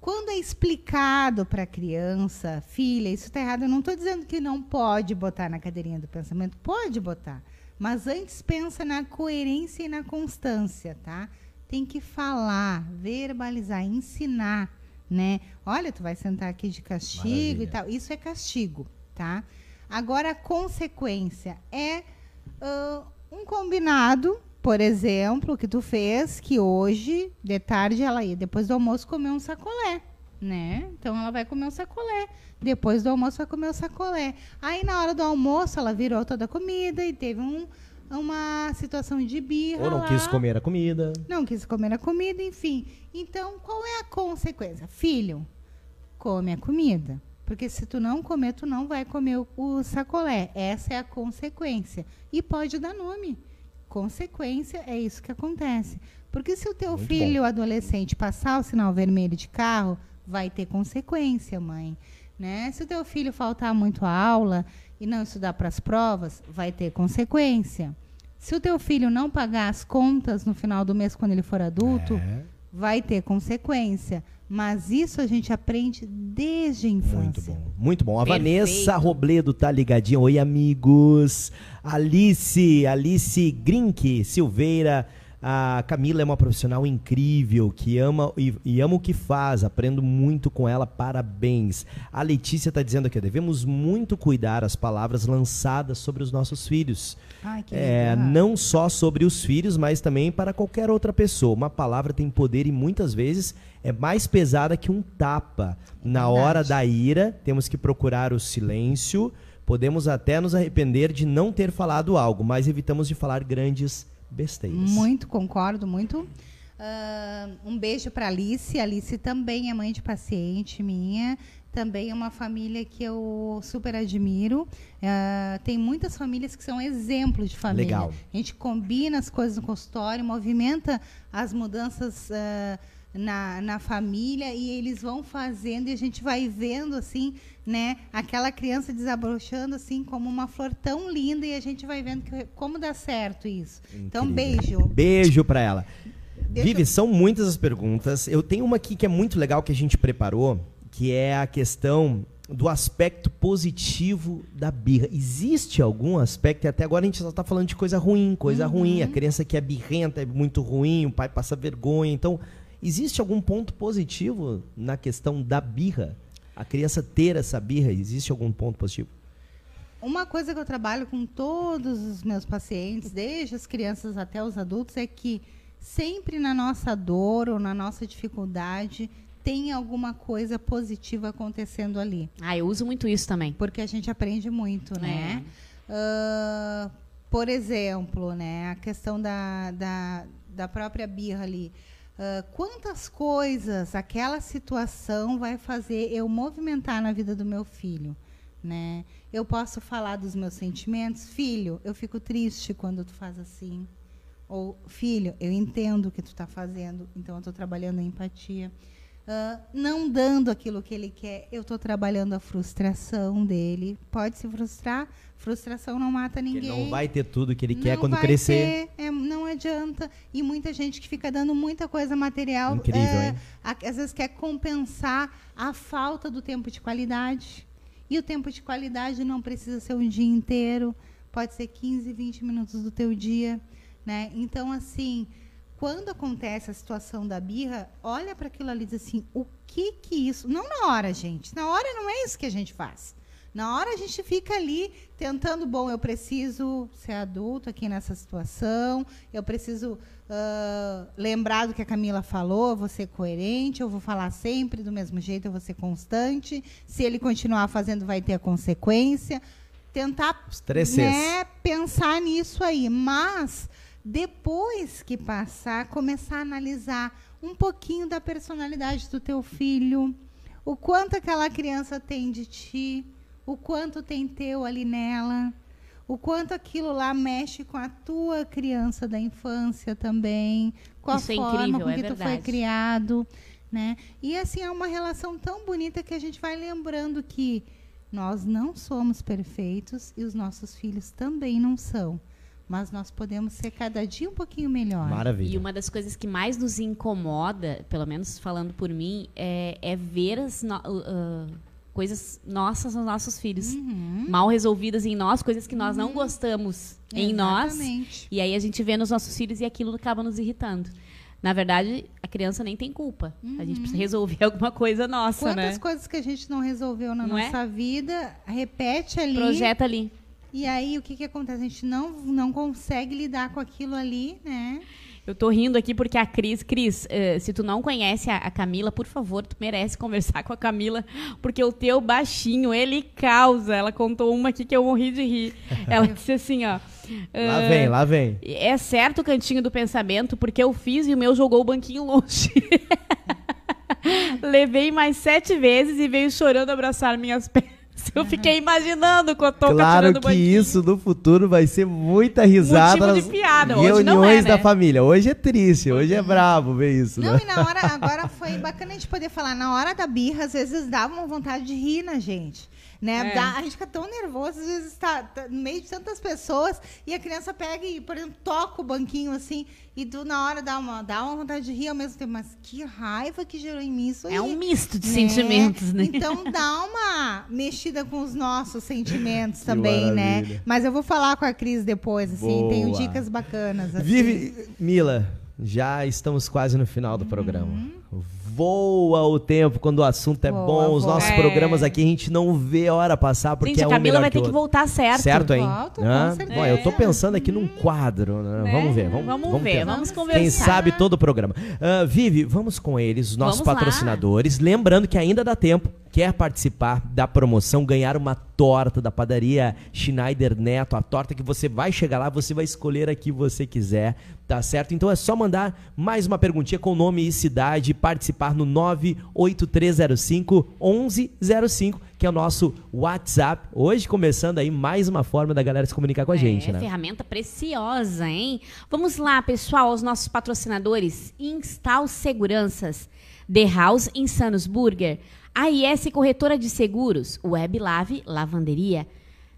quando é explicado para a criança, filha, isso está errado, eu não estou dizendo que não pode botar na cadeirinha do pensamento, pode botar. Mas antes pensa na coerência e na constância, tá? Tem que falar, verbalizar, ensinar, né? Olha, tu vai sentar aqui de castigo Maravilha. e tal. Isso é castigo, tá? Agora, a consequência é ah, um combinado, por exemplo, que tu fez, que hoje, de tarde, ela ia, depois do almoço, comer um sacolé, né? Então, ela vai comer um sacolé. Depois do almoço, vai comer o sacolé. Aí, na hora do almoço, ela virou toda a comida e teve um, uma situação de birra Ou não lá. quis comer a comida. Não quis comer a comida, enfim. Então, qual é a consequência? Filho, come a comida. Porque se tu não comer, tu não vai comer o, o sacolé. Essa é a consequência. E pode dar nome. Consequência é isso que acontece. Porque se o teu Muito filho adolescente passar o sinal vermelho de carro, vai ter consequência, mãe. Né? Se o teu filho faltar muito a aula e não estudar para as provas, vai ter consequência. Se o teu filho não pagar as contas no final do mês quando ele for adulto, É, vai ter consequência. Mas isso a gente aprende desde a infância. muito bom. Muito bom. A Perfeito. Vanessa Robledo tá ligadinha. Oi, amigos. Alice, Alice Grink Silveira. A Camila é uma profissional incrível que ama e, e ama o que faz. Aprendo muito com ela. Parabéns. A Letícia está dizendo aqui: devemos muito cuidar as palavras lançadas sobre os nossos filhos. Ai, É, não só sobre os filhos, mas também para qualquer outra pessoa. Uma palavra tem poder e muitas vezes é mais pesada que um tapa. Na Verdade. hora da ira, temos que procurar o silêncio. Podemos até nos arrepender de não ter falado algo, mas evitamos de falar grandes besteiras. Muito, concordo, muito. Ah, um beijo para Alice. Alice também é mãe de paciente minha. Também é uma família que eu super admiro. Ah, tem muitas famílias que são exemplos de família. Legal. A gente combina as coisas no consultório, movimenta as mudanças ah, na, na família e eles vão fazendo e a gente vai vendo assim, né, aquela criança desabrochando assim como uma flor tão linda e a gente vai vendo que- como dá certo isso. Então, Incrível. beijo. Beijo pra ela. Deixa Vivi, eu- são muitas as perguntas. Eu tenho uma aqui que é muito legal que a gente preparou, que é a questão do aspecto positivo da birra. Existe algum aspecto, e até agora a gente só tá falando de coisa ruim, coisa ruim, a criança que é birrenta é muito ruim, o pai passa vergonha. Então, existe algum ponto positivo na questão da birra? A criança ter essa birra, existe algum ponto positivo? Uma coisa que eu trabalho com todos os meus pacientes, desde as crianças até os adultos, é que sempre na nossa dor ou na nossa dificuldade tem alguma coisa positiva acontecendo ali. Ah, eu uso muito isso também. Porque a gente aprende muito, né? Ah, por exemplo, né, a questão da, da, da própria birra ali. Ah, quantas coisas aquela situação vai fazer eu movimentar na vida do meu filho? né? Eu posso falar dos meus sentimentos, filho, eu fico triste quando tu faz assim. Ou filho, eu entendo o que tu está fazendo, então eu estou trabalhando a empatia. Uh, não dando aquilo que ele quer, eu estou trabalhando a frustração dele. Pode se frustrar, frustração não mata ninguém. Ele não vai ter tudo que ele quer quando crescer. Ter, é, não adianta. E muita gente que fica dando muita coisa material, Incrível, é, às vezes quer compensar a falta do tempo de qualidade. E o tempo de qualidade não precisa ser um dia inteiro, pode ser 15, 20 minutos do teu dia, né? Então assim, quando acontece a situação da birra, olha para aquilo ali e diz assim: o que que isso. Não na hora, gente. Na hora não é isso que a gente faz. Na hora a gente fica ali tentando, bom, eu preciso ser adulto aqui nessa situação, eu preciso uh, lembrar do que a Camila falou, eu vou ser coerente, eu vou falar sempre do mesmo jeito, eu vou ser constante. Se ele continuar fazendo, vai ter a consequência. Tentar né, pensar nisso aí. Mas depois que passar, começar a analisar um pouquinho da personalidade do teu filho, o quanto aquela criança tem de ti, o quanto tem teu ali nela, o quanto aquilo lá mexe com a tua criança da infância também, com Isso a é forma incrível, com é que tu verdade. foi criado, né? E assim é uma relação tão bonita que a gente vai lembrando que nós não somos perfeitos e os nossos filhos também não são mas nós podemos ser cada dia um pouquinho melhor. Maravilha. E uma das coisas que mais nos incomoda, pelo menos falando por mim, é, é ver as no, uh, coisas nossas nos nossos filhos. Uhum. Mal resolvidas em nós, coisas que nós não gostamos em nós. Exatamente. E aí a gente vê nos nossos filhos e aquilo acaba nos irritando. Na verdade, a criança nem tem culpa. A gente precisa resolver <laughs> alguma coisa nossa, Quantas né? coisas que a gente não resolveu na Não é? nossa vida, repete ali. Projeta ali. E aí o que, que acontece? A gente não, não consegue lidar com aquilo ali, né? Eu tô rindo aqui porque a Cris, Cris, eh, se tu não conhece a, a Camila, por favor, tu merece <laughs> conversar com a Camila, porque o teu baixinho, ele causa. Ela contou uma aqui que eu morri de rir. <laughs> Ela disse assim, ó. Lá eh, vem, lá vem. É certo o cantinho do pensamento, porque eu fiz e o meu jogou o banquinho longe. <laughs> Levei mais sete vezes e veio chorando abraçar minhas pernas. Eu fiquei imaginando o Cotoca Claro tirando o que banquinho. isso no futuro vai ser muita risada. Motivo de piada. Hoje não Reuniões é, né? da família. Hoje é triste, hoje é brabo ver isso, Não, né? e na hora, agora foi bacana a gente poder falar, na hora da birra, às vezes dava uma vontade de rir na gente. Né? É. A gente fica tão nervoso, às vezes tá, tá no meio de tantas pessoas e a criança pega e, por exemplo, toca o banquinho assim, e tu na hora dá uma, dá uma vontade de rir ao mesmo tempo. Mas que raiva que gerou em mim isso aí. É um misto de né? sentimentos, né? Então <laughs> dá uma mexida com os nossos sentimentos também, né? Mas eu vou falar com a Cris depois, assim, tenho Boa. dicas bacanas. Assim. Vive, Mila, já estamos quase no final do programa. Voa o tempo quando o assunto é Voa, bom. Os voa. nossos É. programas aqui a gente não vê a hora passar porque Gente, é a um Camila melhor vai que ter que outro. voltar certo. Certo, hein? Volto, certeza. Bom, eu tô pensando aqui num quadro. né? Né? Vamos ver, vamos, Vamos vamos ver, tentar. vamos conversar. Quem sabe todo o programa. Ah, Vivi, vamos com eles, os nossos Vamos lá. patrocinadores. Lembrando que ainda dá tempo. Quer participar da promoção, ganhar uma torta da padaria Schneider Neto, a torta que você vai chegar lá, você vai escolher a que você quiser, tá certo? Então é só mandar mais uma perguntinha com nome e cidade, participar no 98305 1105, que é o nosso WhatsApp. Hoje começando aí mais uma forma da galera se comunicar com a gente, é, né? ferramenta preciosa, hein? Vamos lá, pessoal, aos nossos patrocinadores. Instal Seguranças, The House Insanos Burger, AIS Corretora de Seguros, WebLave Lavanderia,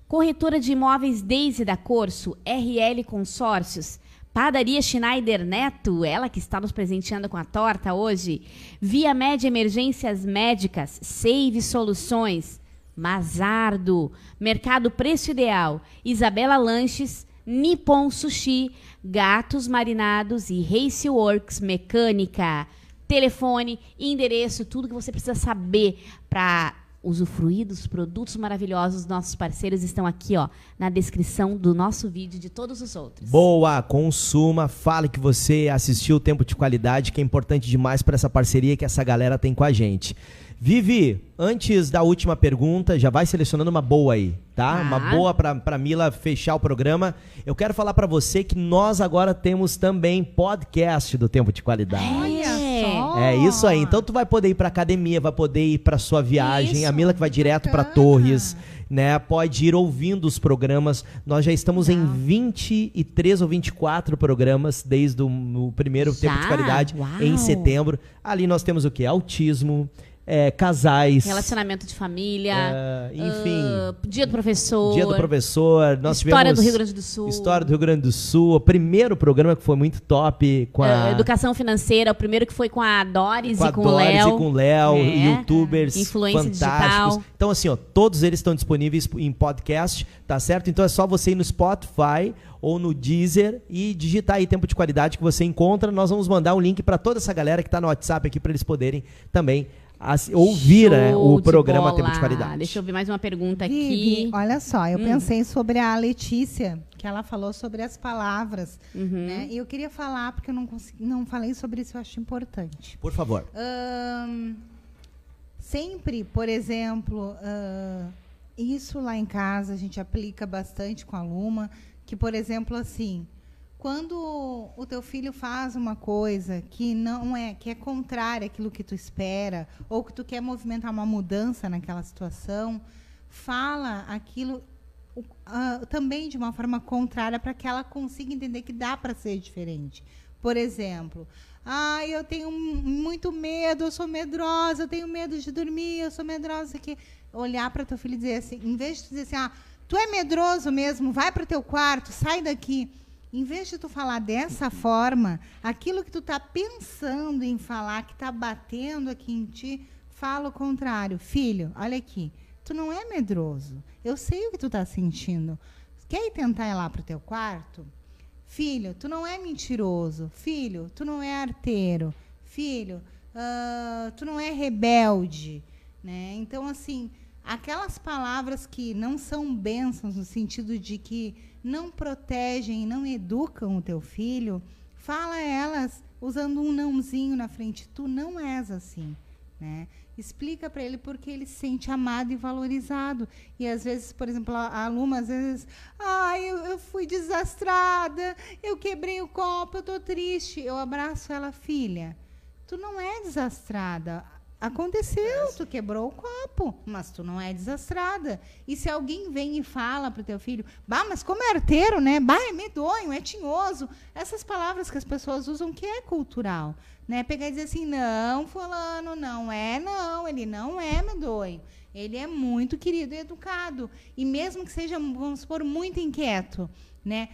Corretora de Imóveis Daisy da Corso, RL Consórcios, Padaria Schneider Neto, ela que está nos presenteando com a torta hoje, Via Média Emergências Médicas, Save Soluções, Mazardo, Mercado Preço Ideal, Isabela Lanches, Nippon Sushi, Gatos Marinados e Race Works Mecânica. Telefone, endereço, tudo que você precisa saber para usufruir dos produtos maravilhosos dos nossos parceiros estão aqui, ó, na descrição do nosso vídeo de todos os outros. Boa, consuma, fale que você assistiu o Tempo de Qualidade, que é importante demais para essa parceria que essa galera tem com a gente. Vivi, antes da última pergunta, já vai selecionando uma boa aí, tá? Tá. Uma boa pra, pra Mila fechar o programa. Eu quero falar pra você que nós agora temos também podcast do Tempo de Qualidade. Olha É. só. É isso aí. Então tu vai poder ir pra academia, vai poder ir pra sua viagem. Isso, a Mila que vai direto pra bacana. Torres. né, pode ir ouvindo os programas. Nós já estamos em 23 ou 24 programas desde o o primeiro Já? tempo de qualidade Uau. em setembro. Ali nós temos o que? Autismo, é, casais, Relacionamento de família. é, enfim, ah, dia do professor. dia do professor. Nós História do Rio Grande do Sul. História do Rio Grande do Sul. O primeiro programa que foi muito top com a educação financeira, o primeiro que foi com a Doris com a e com o Doris Léo. e com o Léo, É. youtubers Influência fantásticos. digital. Então, assim, ó, todos eles estão disponíveis em podcast, tá certo? Então é só você ir no Spotify ou no Deezer e digitar aí tempo de qualidade que você encontra. Nós vamos mandar um link para toda essa galera que tá no WhatsApp aqui para eles poderem também ouvir né, o programa bola. Tempo de Qualidade. Deixa eu ver mais uma pergunta Vivi, aqui. olha só, eu Hum. pensei sobre a Letícia, que ela falou sobre as palavras, Uhum. né? E eu queria falar, porque eu não, consegui, não falei sobre isso, eu acho importante. Por favor. Ahn, sempre, por exemplo, ahn, isso lá em casa a gente aplica bastante com a Luma, que, por exemplo, assim, quando o teu filho faz uma coisa que não é, que é contrária àquilo que tu espera, ou que tu quer movimentar uma mudança naquela situação, fala aquilo ah, também de uma forma contrária para que ela consiga entender que dá para ser diferente. Por exemplo, ah, eu tenho muito medo, eu sou medrosa, eu tenho medo de dormir, eu sou medrosa aqui. Olhar para teu filho e dizer assim, em vez de dizer assim, ah, tu é medroso mesmo, vai para o teu quarto, sai daqui. Em vez de tu falar dessa forma, aquilo que tu tá pensando em falar, que tá batendo aqui em ti, fala o contrário. Filho, olha aqui, tu não é medroso. Eu sei o que tu tá sentindo. Quer ir tentar ir lá pro teu quarto? Filho, tu não é mentiroso. Filho, tu não é arteiro. Filho, ah, tu não é rebelde. Né? Então, assim, aquelas palavras que não são bênçãos no sentido de que não protegem, não educam o teu filho, fala elas usando um nãozinho na frente. Tu não és assim. Né? Explica para ele porque ele se sente amado e valorizado. E às vezes, por exemplo, a a Luma, às vezes, ai, eu, eu fui desastrada, eu quebrei o copo, eu tô triste. Eu abraço ela, filha. Tu não é desastrada. Aconteceu, tu quebrou o copo, mas tu não é desastrada. E se alguém vem e fala pro teu filho, bah, mas como é arteiro, né? Bah, é medonho, é tinhoso. Essas palavras que as pessoas usam que é cultural, né? Pegar e dizer assim, não, fulano, não é, não, ele não é medonho. Ele é muito querido e educado. E mesmo que seja, vamos supor, muito inquieto, né?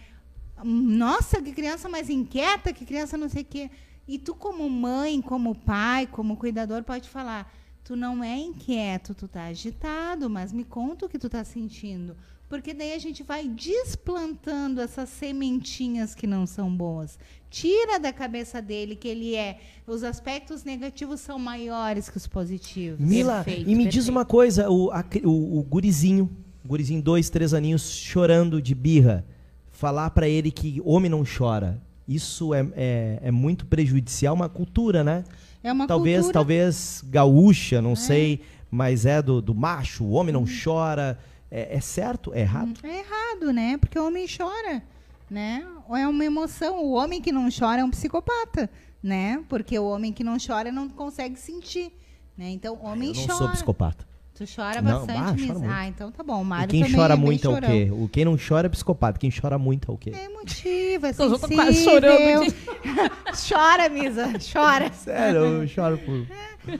Nossa, que criança mais inquieta, que criança não sei o quê. E tu, como mãe, como pai, como cuidador, pode falar: tu não é inquieto, tu tá agitado, mas me conta o que tu tá sentindo. Porque daí a gente vai desplantando essas sementinhas que não são boas. Tira da cabeça dele que ele é. Os aspectos negativos são maiores que os positivos. Mila, Perfeito, e me diz perfeito. uma coisa, o, a o, o gurizinho, gurizinho, dois, três aninhos, chorando de birra, falar pra ele que homem não chora, isso é, é, é muito prejudicial, uma cultura, né? É uma talvez, cultura. talvez gaúcha, não sei, mas é do, do macho, o homem não chora. É, é certo? É errado? É errado, né? Porque o homem chora, né? Ou é uma emoção. O homem que não chora é um psicopata, né? Porque o homem que não chora não consegue sentir, né? Então, o homem Eu não chora. sou psicopata. Tu chora Não, bastante, ah, muito. Ah, então tá bom. O E Mário quem também chora é muito é o quê? O quem não chora é psicopata, quem chora muito é o quê? É emotivo, é Eu já tô sensível. quase chorando <laughs> chora, Misa, chora. Sério, eu choro por.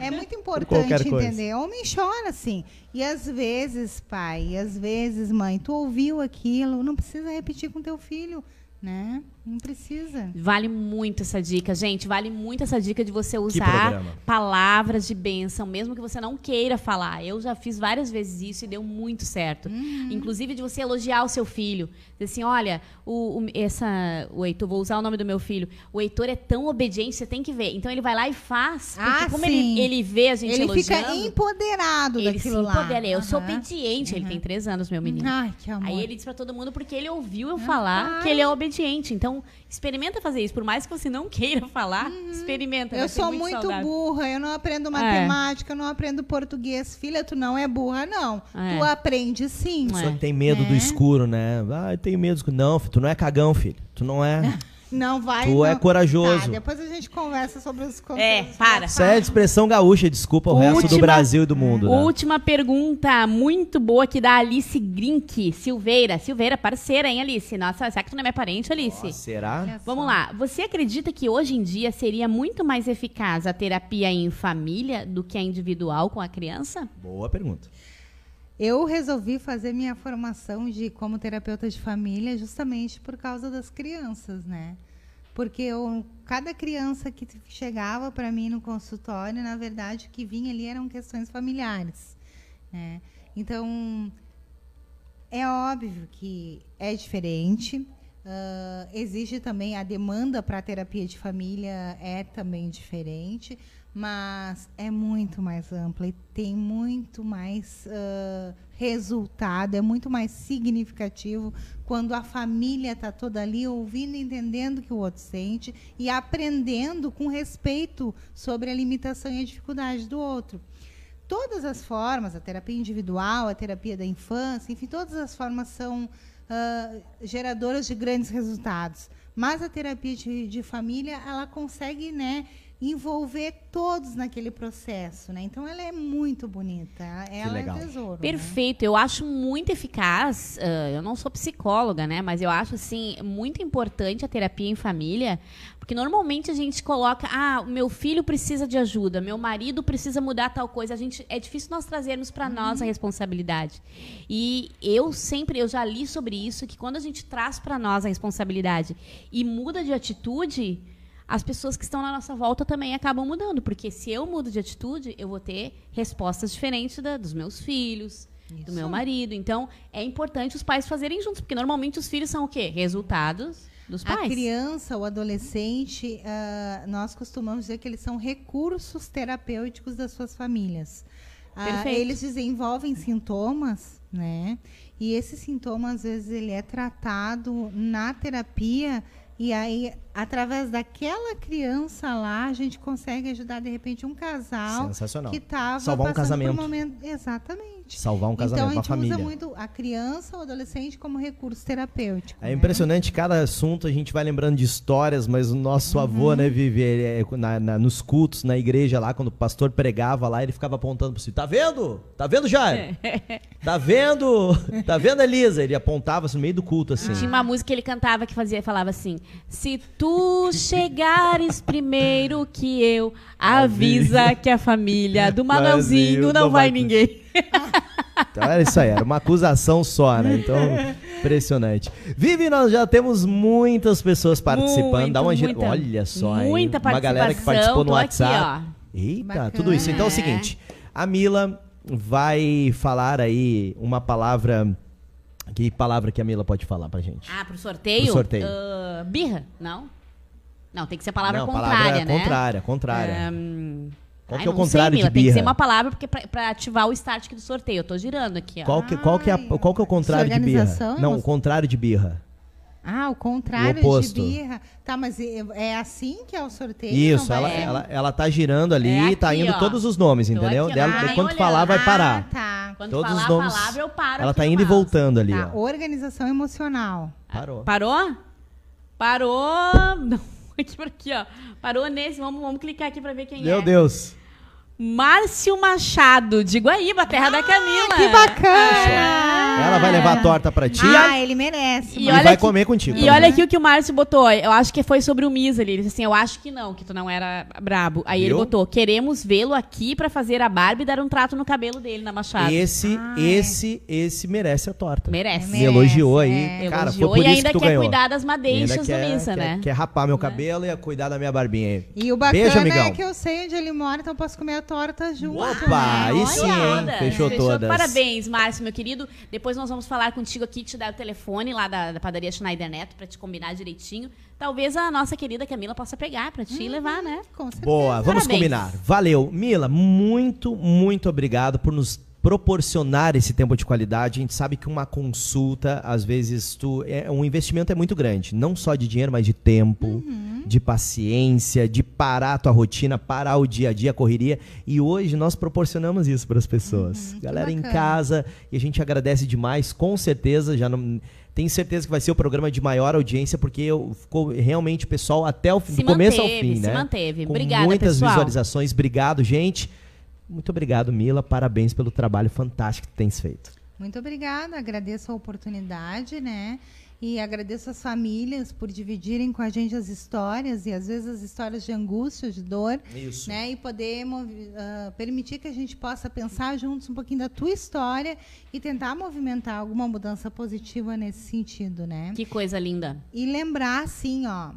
É muito qualquer importante coisa. entender. Homem chora, sim. E às vezes, pai, e às vezes, mãe, tu ouviu aquilo, não precisa repetir com teu filho, né? Não precisa. Vale muito essa dica, gente. Vale muito essa dica de você usar palavras de bênção, mesmo que você não queira falar. Eu já fiz várias vezes isso e deu muito certo. Uhum. Inclusive de você elogiar o seu filho. Dizer assim, olha, o, o- essa, o Heitor, vou usar o nome do meu filho. O Heitor é tão obediente, você tem que ver. Então ele vai lá e faz. Porque Ah, como sim. ele, ele vê a gente Ele fica elogiando, empoderado ele se daquilo lá. empodera. Eu sou Aham. Uhum. obediente. Ele tem três anos, meu menino. Ai, que amor. Aí ele diz pra todo mundo porque ele ouviu eu falar que ele é obediente. Então, experimenta fazer isso. Por mais que você não queira falar, experimenta. Eu sou muito, saudável. burra, eu não aprendo matemática, eu não aprendo português. Filha, tu não é burra, não. É. Tu aprende sim. É. Só que tem medo do Né? escuro, né? Ah, eu tenho medo do escuro. Não, filho, tu não é cagão, filho. Tu não é. <laughs> Não vai. Tu não. é corajoso. Tá, depois a gente conversa sobre os É, para. Isso é expressão gaúcha, desculpa o resto do Última- Brasil e do mundo. né? Última pergunta, muito boa aqui da Alice Grink Silveira. Silveira, parceira, hein, Alice? Nossa, será que tu não é minha parente, Alice? Nossa, será? Vamos lá. Você acredita que hoje em dia seria muito mais eficaz a terapia em família do que a individual com a criança? Boa pergunta. Eu resolvi fazer minha formação de como terapeuta de família justamente por causa das crianças, né? Porque eu, cada criança que chegava para mim no consultório, na verdade, o que vinha ali eram questões familiares, né? Então, é óbvio que é diferente. ah, exige também a demanda para terapia de família é também diferente, mas é muito mais ampla e tem muito mais ah, resultado, é muito mais significativo quando a família está toda ali ouvindo, entendendo o que o outro sente e aprendendo com respeito sobre a limitação e a dificuldade do outro todas as formas, a terapia individual, a terapia da infância, enfim, todas as formas são ah, geradoras de grandes resultados. Mas a terapia de, de família, ela consegue, né, envolver todos naquele processo, né? Então ela é muito bonita, ela legal. é um tesouro. né? Perfeito, eu acho muito eficaz. ah, eu não sou psicóloga, né? Mas eu acho assim muito importante a terapia em família, porque normalmente a gente coloca, ah, o meu filho precisa de ajuda, meu marido precisa mudar tal coisa. A gente é difícil nós trazermos para nós a responsabilidade. E eu sempre, eu já li sobre isso que quando a gente traz para nós a responsabilidade e muda de atitude, as pessoas que estão na nossa volta também acabam mudando. Porque se eu mudo de atitude, eu vou ter respostas diferentes da- dos meus filhos, do meu marido. Então, é importante os pais fazerem juntos. Porque normalmente os filhos são o quê? Resultados dos A pais. criança, o adolescente, ah, nós costumamos dizer que eles são recursos terapêuticos das suas famílias. Perfeito. eles desenvolvem sintomas, né? E esse sintoma, às vezes, ele é tratado na terapia e aí, através daquela criança lá, a gente consegue ajudar, de repente, um casal Sensacional. que estava Salvar um casamento. um momento... Exatamente. Salvar um casamento, então, a uma gente família. usa muito a criança, o adolescente, como recurso terapêutico. É né? impressionante, cada assunto a gente vai lembrando de histórias, mas o nosso avô, né, Vivi, ele é- na- na- nos cultos, na igreja lá, quando o pastor pregava lá, ele ficava apontando pro filho, tá vendo? Tá vendo, Jair? <laughs> Tá vendo? Tá vendo, Elisa? Ele apontava assim, no meio do culto, assim. Tinha uma música que ele cantava que fazia, falava assim: Se tu chegares primeiro que eu, avisa que a família do Manuelzinho não vai ninguém. Então era isso aí, era uma acusação só, né? Então, impressionante. Vivi, nós já temos muitas pessoas participando. Muito, Dá uma gira- muita- Olha só, hein? muita Uma galera que participou no participação, WhatsApp. aqui, Eita, Bacana. tudo isso. Então é o seguinte, a Mila vai falar aí uma palavra. Que palavra que a Mila pode falar pra gente? Ah, pro sorteio? Pro sorteio. Ah, birra? Não? Não, tem que ser palavra Não, contrária, palavra né? contrária, contrária. Ahn, Qual ai, que é o não sei, contrário de Mila, Tem que birra? ser uma palavra porque pra, pra ativar o start aqui do sorteio. Eu tô girando aqui, ó. Qual que, qual, que é, a- Ai, qual que é o contrário de birra? Não, o contrário de birra. Ah, o contrário O oposto. de birra. Tá, mas é, é assim que é o sorteio? Isso, ela, vai- ela, ela tá girando ali É e tá indo ó. todos os nomes, Tô entendeu? aqui. Dela, Ai, quando olhando. falar, vai Ah, parar. tá. Quando Todos falar os nomes- a palavra, eu paro. Ela tá indo e voltando ali, Tá, ó. organização emocional. Parou. Parou? Parou. Não, <laughs> aqui por aqui, ó. Parou nesse. Vamos, vamos clicar aqui pra ver quem Meu é. Deus. Márcio Machado, de Guaíba, terra da Camila. Que bacana! Ela vai levar a torta pra ti Ah, ele merece. E e vai que- comer contigo. E olha aqui o que o Márcio botou. Eu acho que foi sobre o Miss ali. Ele disse assim: Eu acho que não, que tu não era brabo. Aí ele botou: Queremos vê-lo aqui pra fazer a barba e dar um trato no cabelo dele na Machado. Esse, Ah, esse, esse merece a torta. Merece. É Me elogiou aí. é. Cara, Elogiou foi por e isso ainda que tu quer ganhou. cuidar das madeixas ainda do quer, Missa, quer, né? quer rapar meu cabelo e cuidar da minha barbinha aí. E o bacana Beijo, amigão. é que eu sei onde ele mora, então posso comer a torta junto. Opa, né? aí sim, hein? Fechou todas. Parabéns, Márcio, meu querido. Depois nós vamos falar contigo aqui, te dar o telefone lá da, da padaria Schneider Neto pra te combinar direitinho. Talvez a nossa querida Camila possa pegar pra te levar, né? Com certeza. Boa, vamos Parabéns. combinar. Valeu. Mila, muito, muito obrigado por nos proporcionar esse tempo de qualidade. A gente sabe que uma consulta, às vezes, tu, é, um investimento é muito grande. Não só de dinheiro, mas de tempo, Uhum. de paciência, de parar a tua rotina, parar o dia a dia, a correria. E hoje nós proporcionamos isso para as pessoas. Uhum, Galera em casa, e a gente agradece demais, com certeza. Já não. Tenho certeza que vai ser o programa de maior audiência, porque eu, ficou realmente o pessoal até o fim, Se do começo ao manteve, fim, se né? manteve. Com Obrigada, muitas pessoal. visualizações. Obrigado, gente. Muito obrigado, Mila. Parabéns pelo trabalho fantástico que tens feito. Muito obrigada, agradeço a oportunidade, né? E agradeço as famílias por dividirem com a gente as histórias e às vezes as histórias de angústia, de dor, Isso. né? E poder ah, permitir que a gente possa pensar juntos um pouquinho da tua história e tentar movimentar alguma mudança positiva nesse sentido, né? Que coisa linda. E lembrar, assim, ó,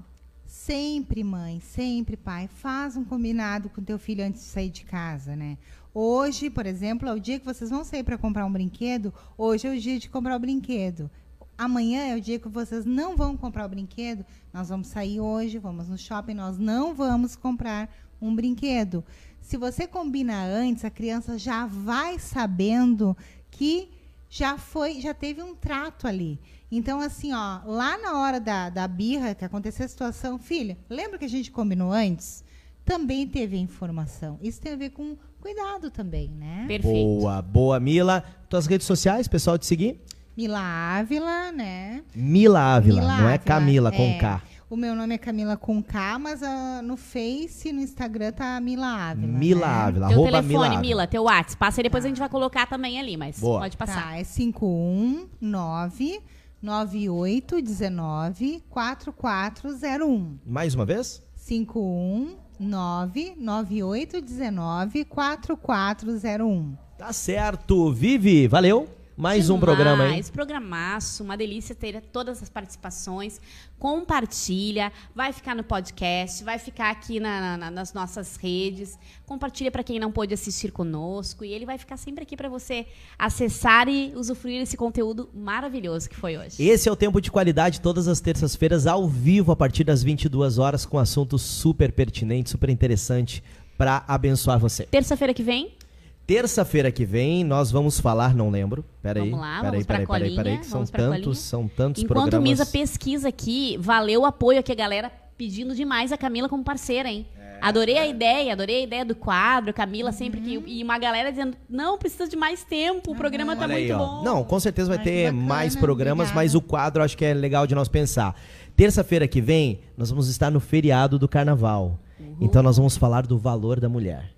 sempre mãe, sempre pai, faz um combinado com teu filho antes de sair de casa, né? Hoje, por exemplo, é o dia que vocês vão sair para comprar um brinquedo. Hoje é o dia de comprar o brinquedo. Amanhã é o dia que vocês não vão comprar o brinquedo. Nós vamos sair hoje, vamos no shopping, nós não vamos comprar um brinquedo. Se você combina antes, a criança já vai sabendo que já foi, já teve um trato ali. Então, assim, ó, lá na hora da, da birra, que aconteceu a situação, filha, lembra que a gente combinou antes? Também teve a informação. Isso tem a ver com cuidado também, né? Perfeito. Boa, boa, Mila. Tuas redes sociais, pessoal, te seguir? Mila Ávila, né? Mila Ávila, Mila não é Ávila, Camila com é. K. O meu nome é Camila com K, mas ah, no Face no Instagram tá Mila Ávila. Mila né? Ávila, Teu arroba Mila telefone, Ávila. Mila, teu WhatsApp. Passa aí, depois a gente vai colocar também ali, mas Boa. pode passar. Tá, é 519 9819 4401. Mais uma vez? 519 9819 4401. Tá certo. Vivi, valeu. Mais um programa aí. Mais programaço, uma delícia ter todas as participações. Compartilha, vai ficar no podcast, vai ficar aqui na- na- nas nossas redes. Compartilha para quem não pôde assistir conosco e ele vai ficar sempre aqui para você acessar e usufruir esse conteúdo maravilhoso que foi hoje. Esse é o Tempo de Qualidade, todas as terças-feiras, ao vivo, a partir das 22 horas, com assunto super pertinente, super interessante para abençoar você. Terça-feira que vem, Terça-feira que vem, nós vamos falar, não lembro. Peraí. Vamos lá, peraí, vamos pra peraí, peraí, colinha, peraí, que são tantos, são tantos enquanto programas. Misa pesquisa aqui, valeu o apoio aqui, a galera pedindo demais a Camila como parceira, hein? É. Adorei a ideia, adorei a ideia do quadro, Camila sempre que. E uma galera dizendo, não, precisa de mais tempo, o programa tá Olha aí, muito ó. bom. Não, com certeza vai Ai, ter bacana, mais programas, obrigada. mas o quadro acho que é legal de nós pensar. Terça-feira que vem, nós vamos estar no feriado do carnaval. Então nós vamos falar do valor da mulher.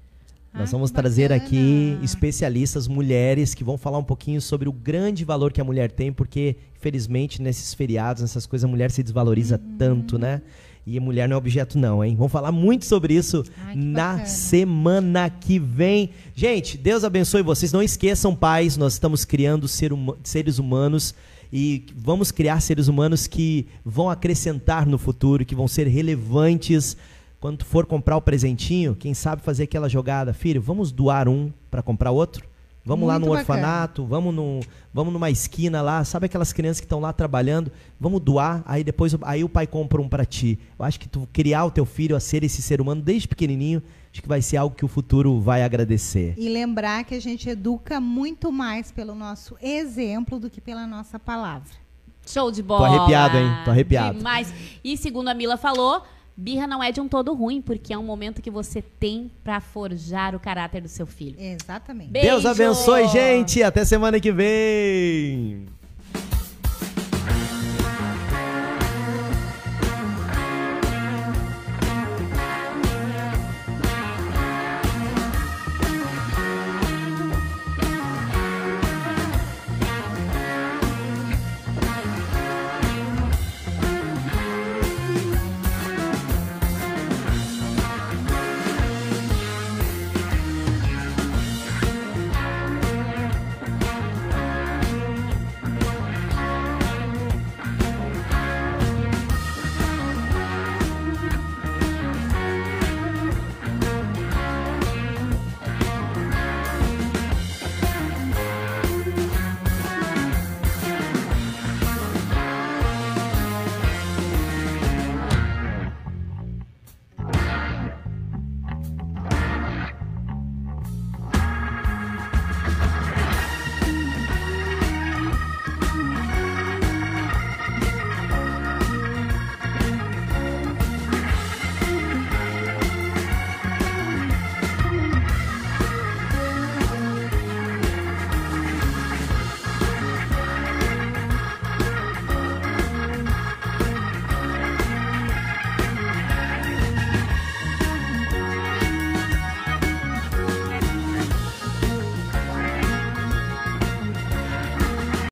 Nós vamos trazer bacana. aqui especialistas, mulheres, que vão falar um pouquinho sobre o grande valor que a mulher tem, porque, infelizmente, nesses feriados, nessas coisas, a mulher se desvaloriza Uhum. tanto, né? E a mulher não é objeto, não, hein? Vamos falar muito sobre isso Ai, na bacana. semana que vem. Gente, Deus abençoe vocês. Não esqueçam, pais, nós estamos criando ser huma- seres humanos e vamos criar seres humanos que vão acrescentar no futuro, que vão ser relevantes. Quando tu for comprar o presentinho, quem sabe fazer aquela jogada, filho, vamos doar um para comprar outro? Vamos lá Muito no bacana. orfanato, vamos, no, vamos numa esquina lá, sabe aquelas crianças que estão lá trabalhando? Vamos doar, aí depois o- aí o pai compra um para ti. Eu acho que tu criar o teu filho a ser esse ser humano desde pequenininho, acho que vai ser algo que o futuro vai agradecer. E lembrar que a gente educa muito mais pelo nosso exemplo do que pela nossa palavra. Show de bola. arrepiado, hein? Tô arrepiado. Demais. E segundo a Mila falou, birra não é de um todo ruim, porque é um momento que você tem pra forjar o caráter do seu filho. Exatamente. Beijo. Deus abençoe, gente. Até semana que vem.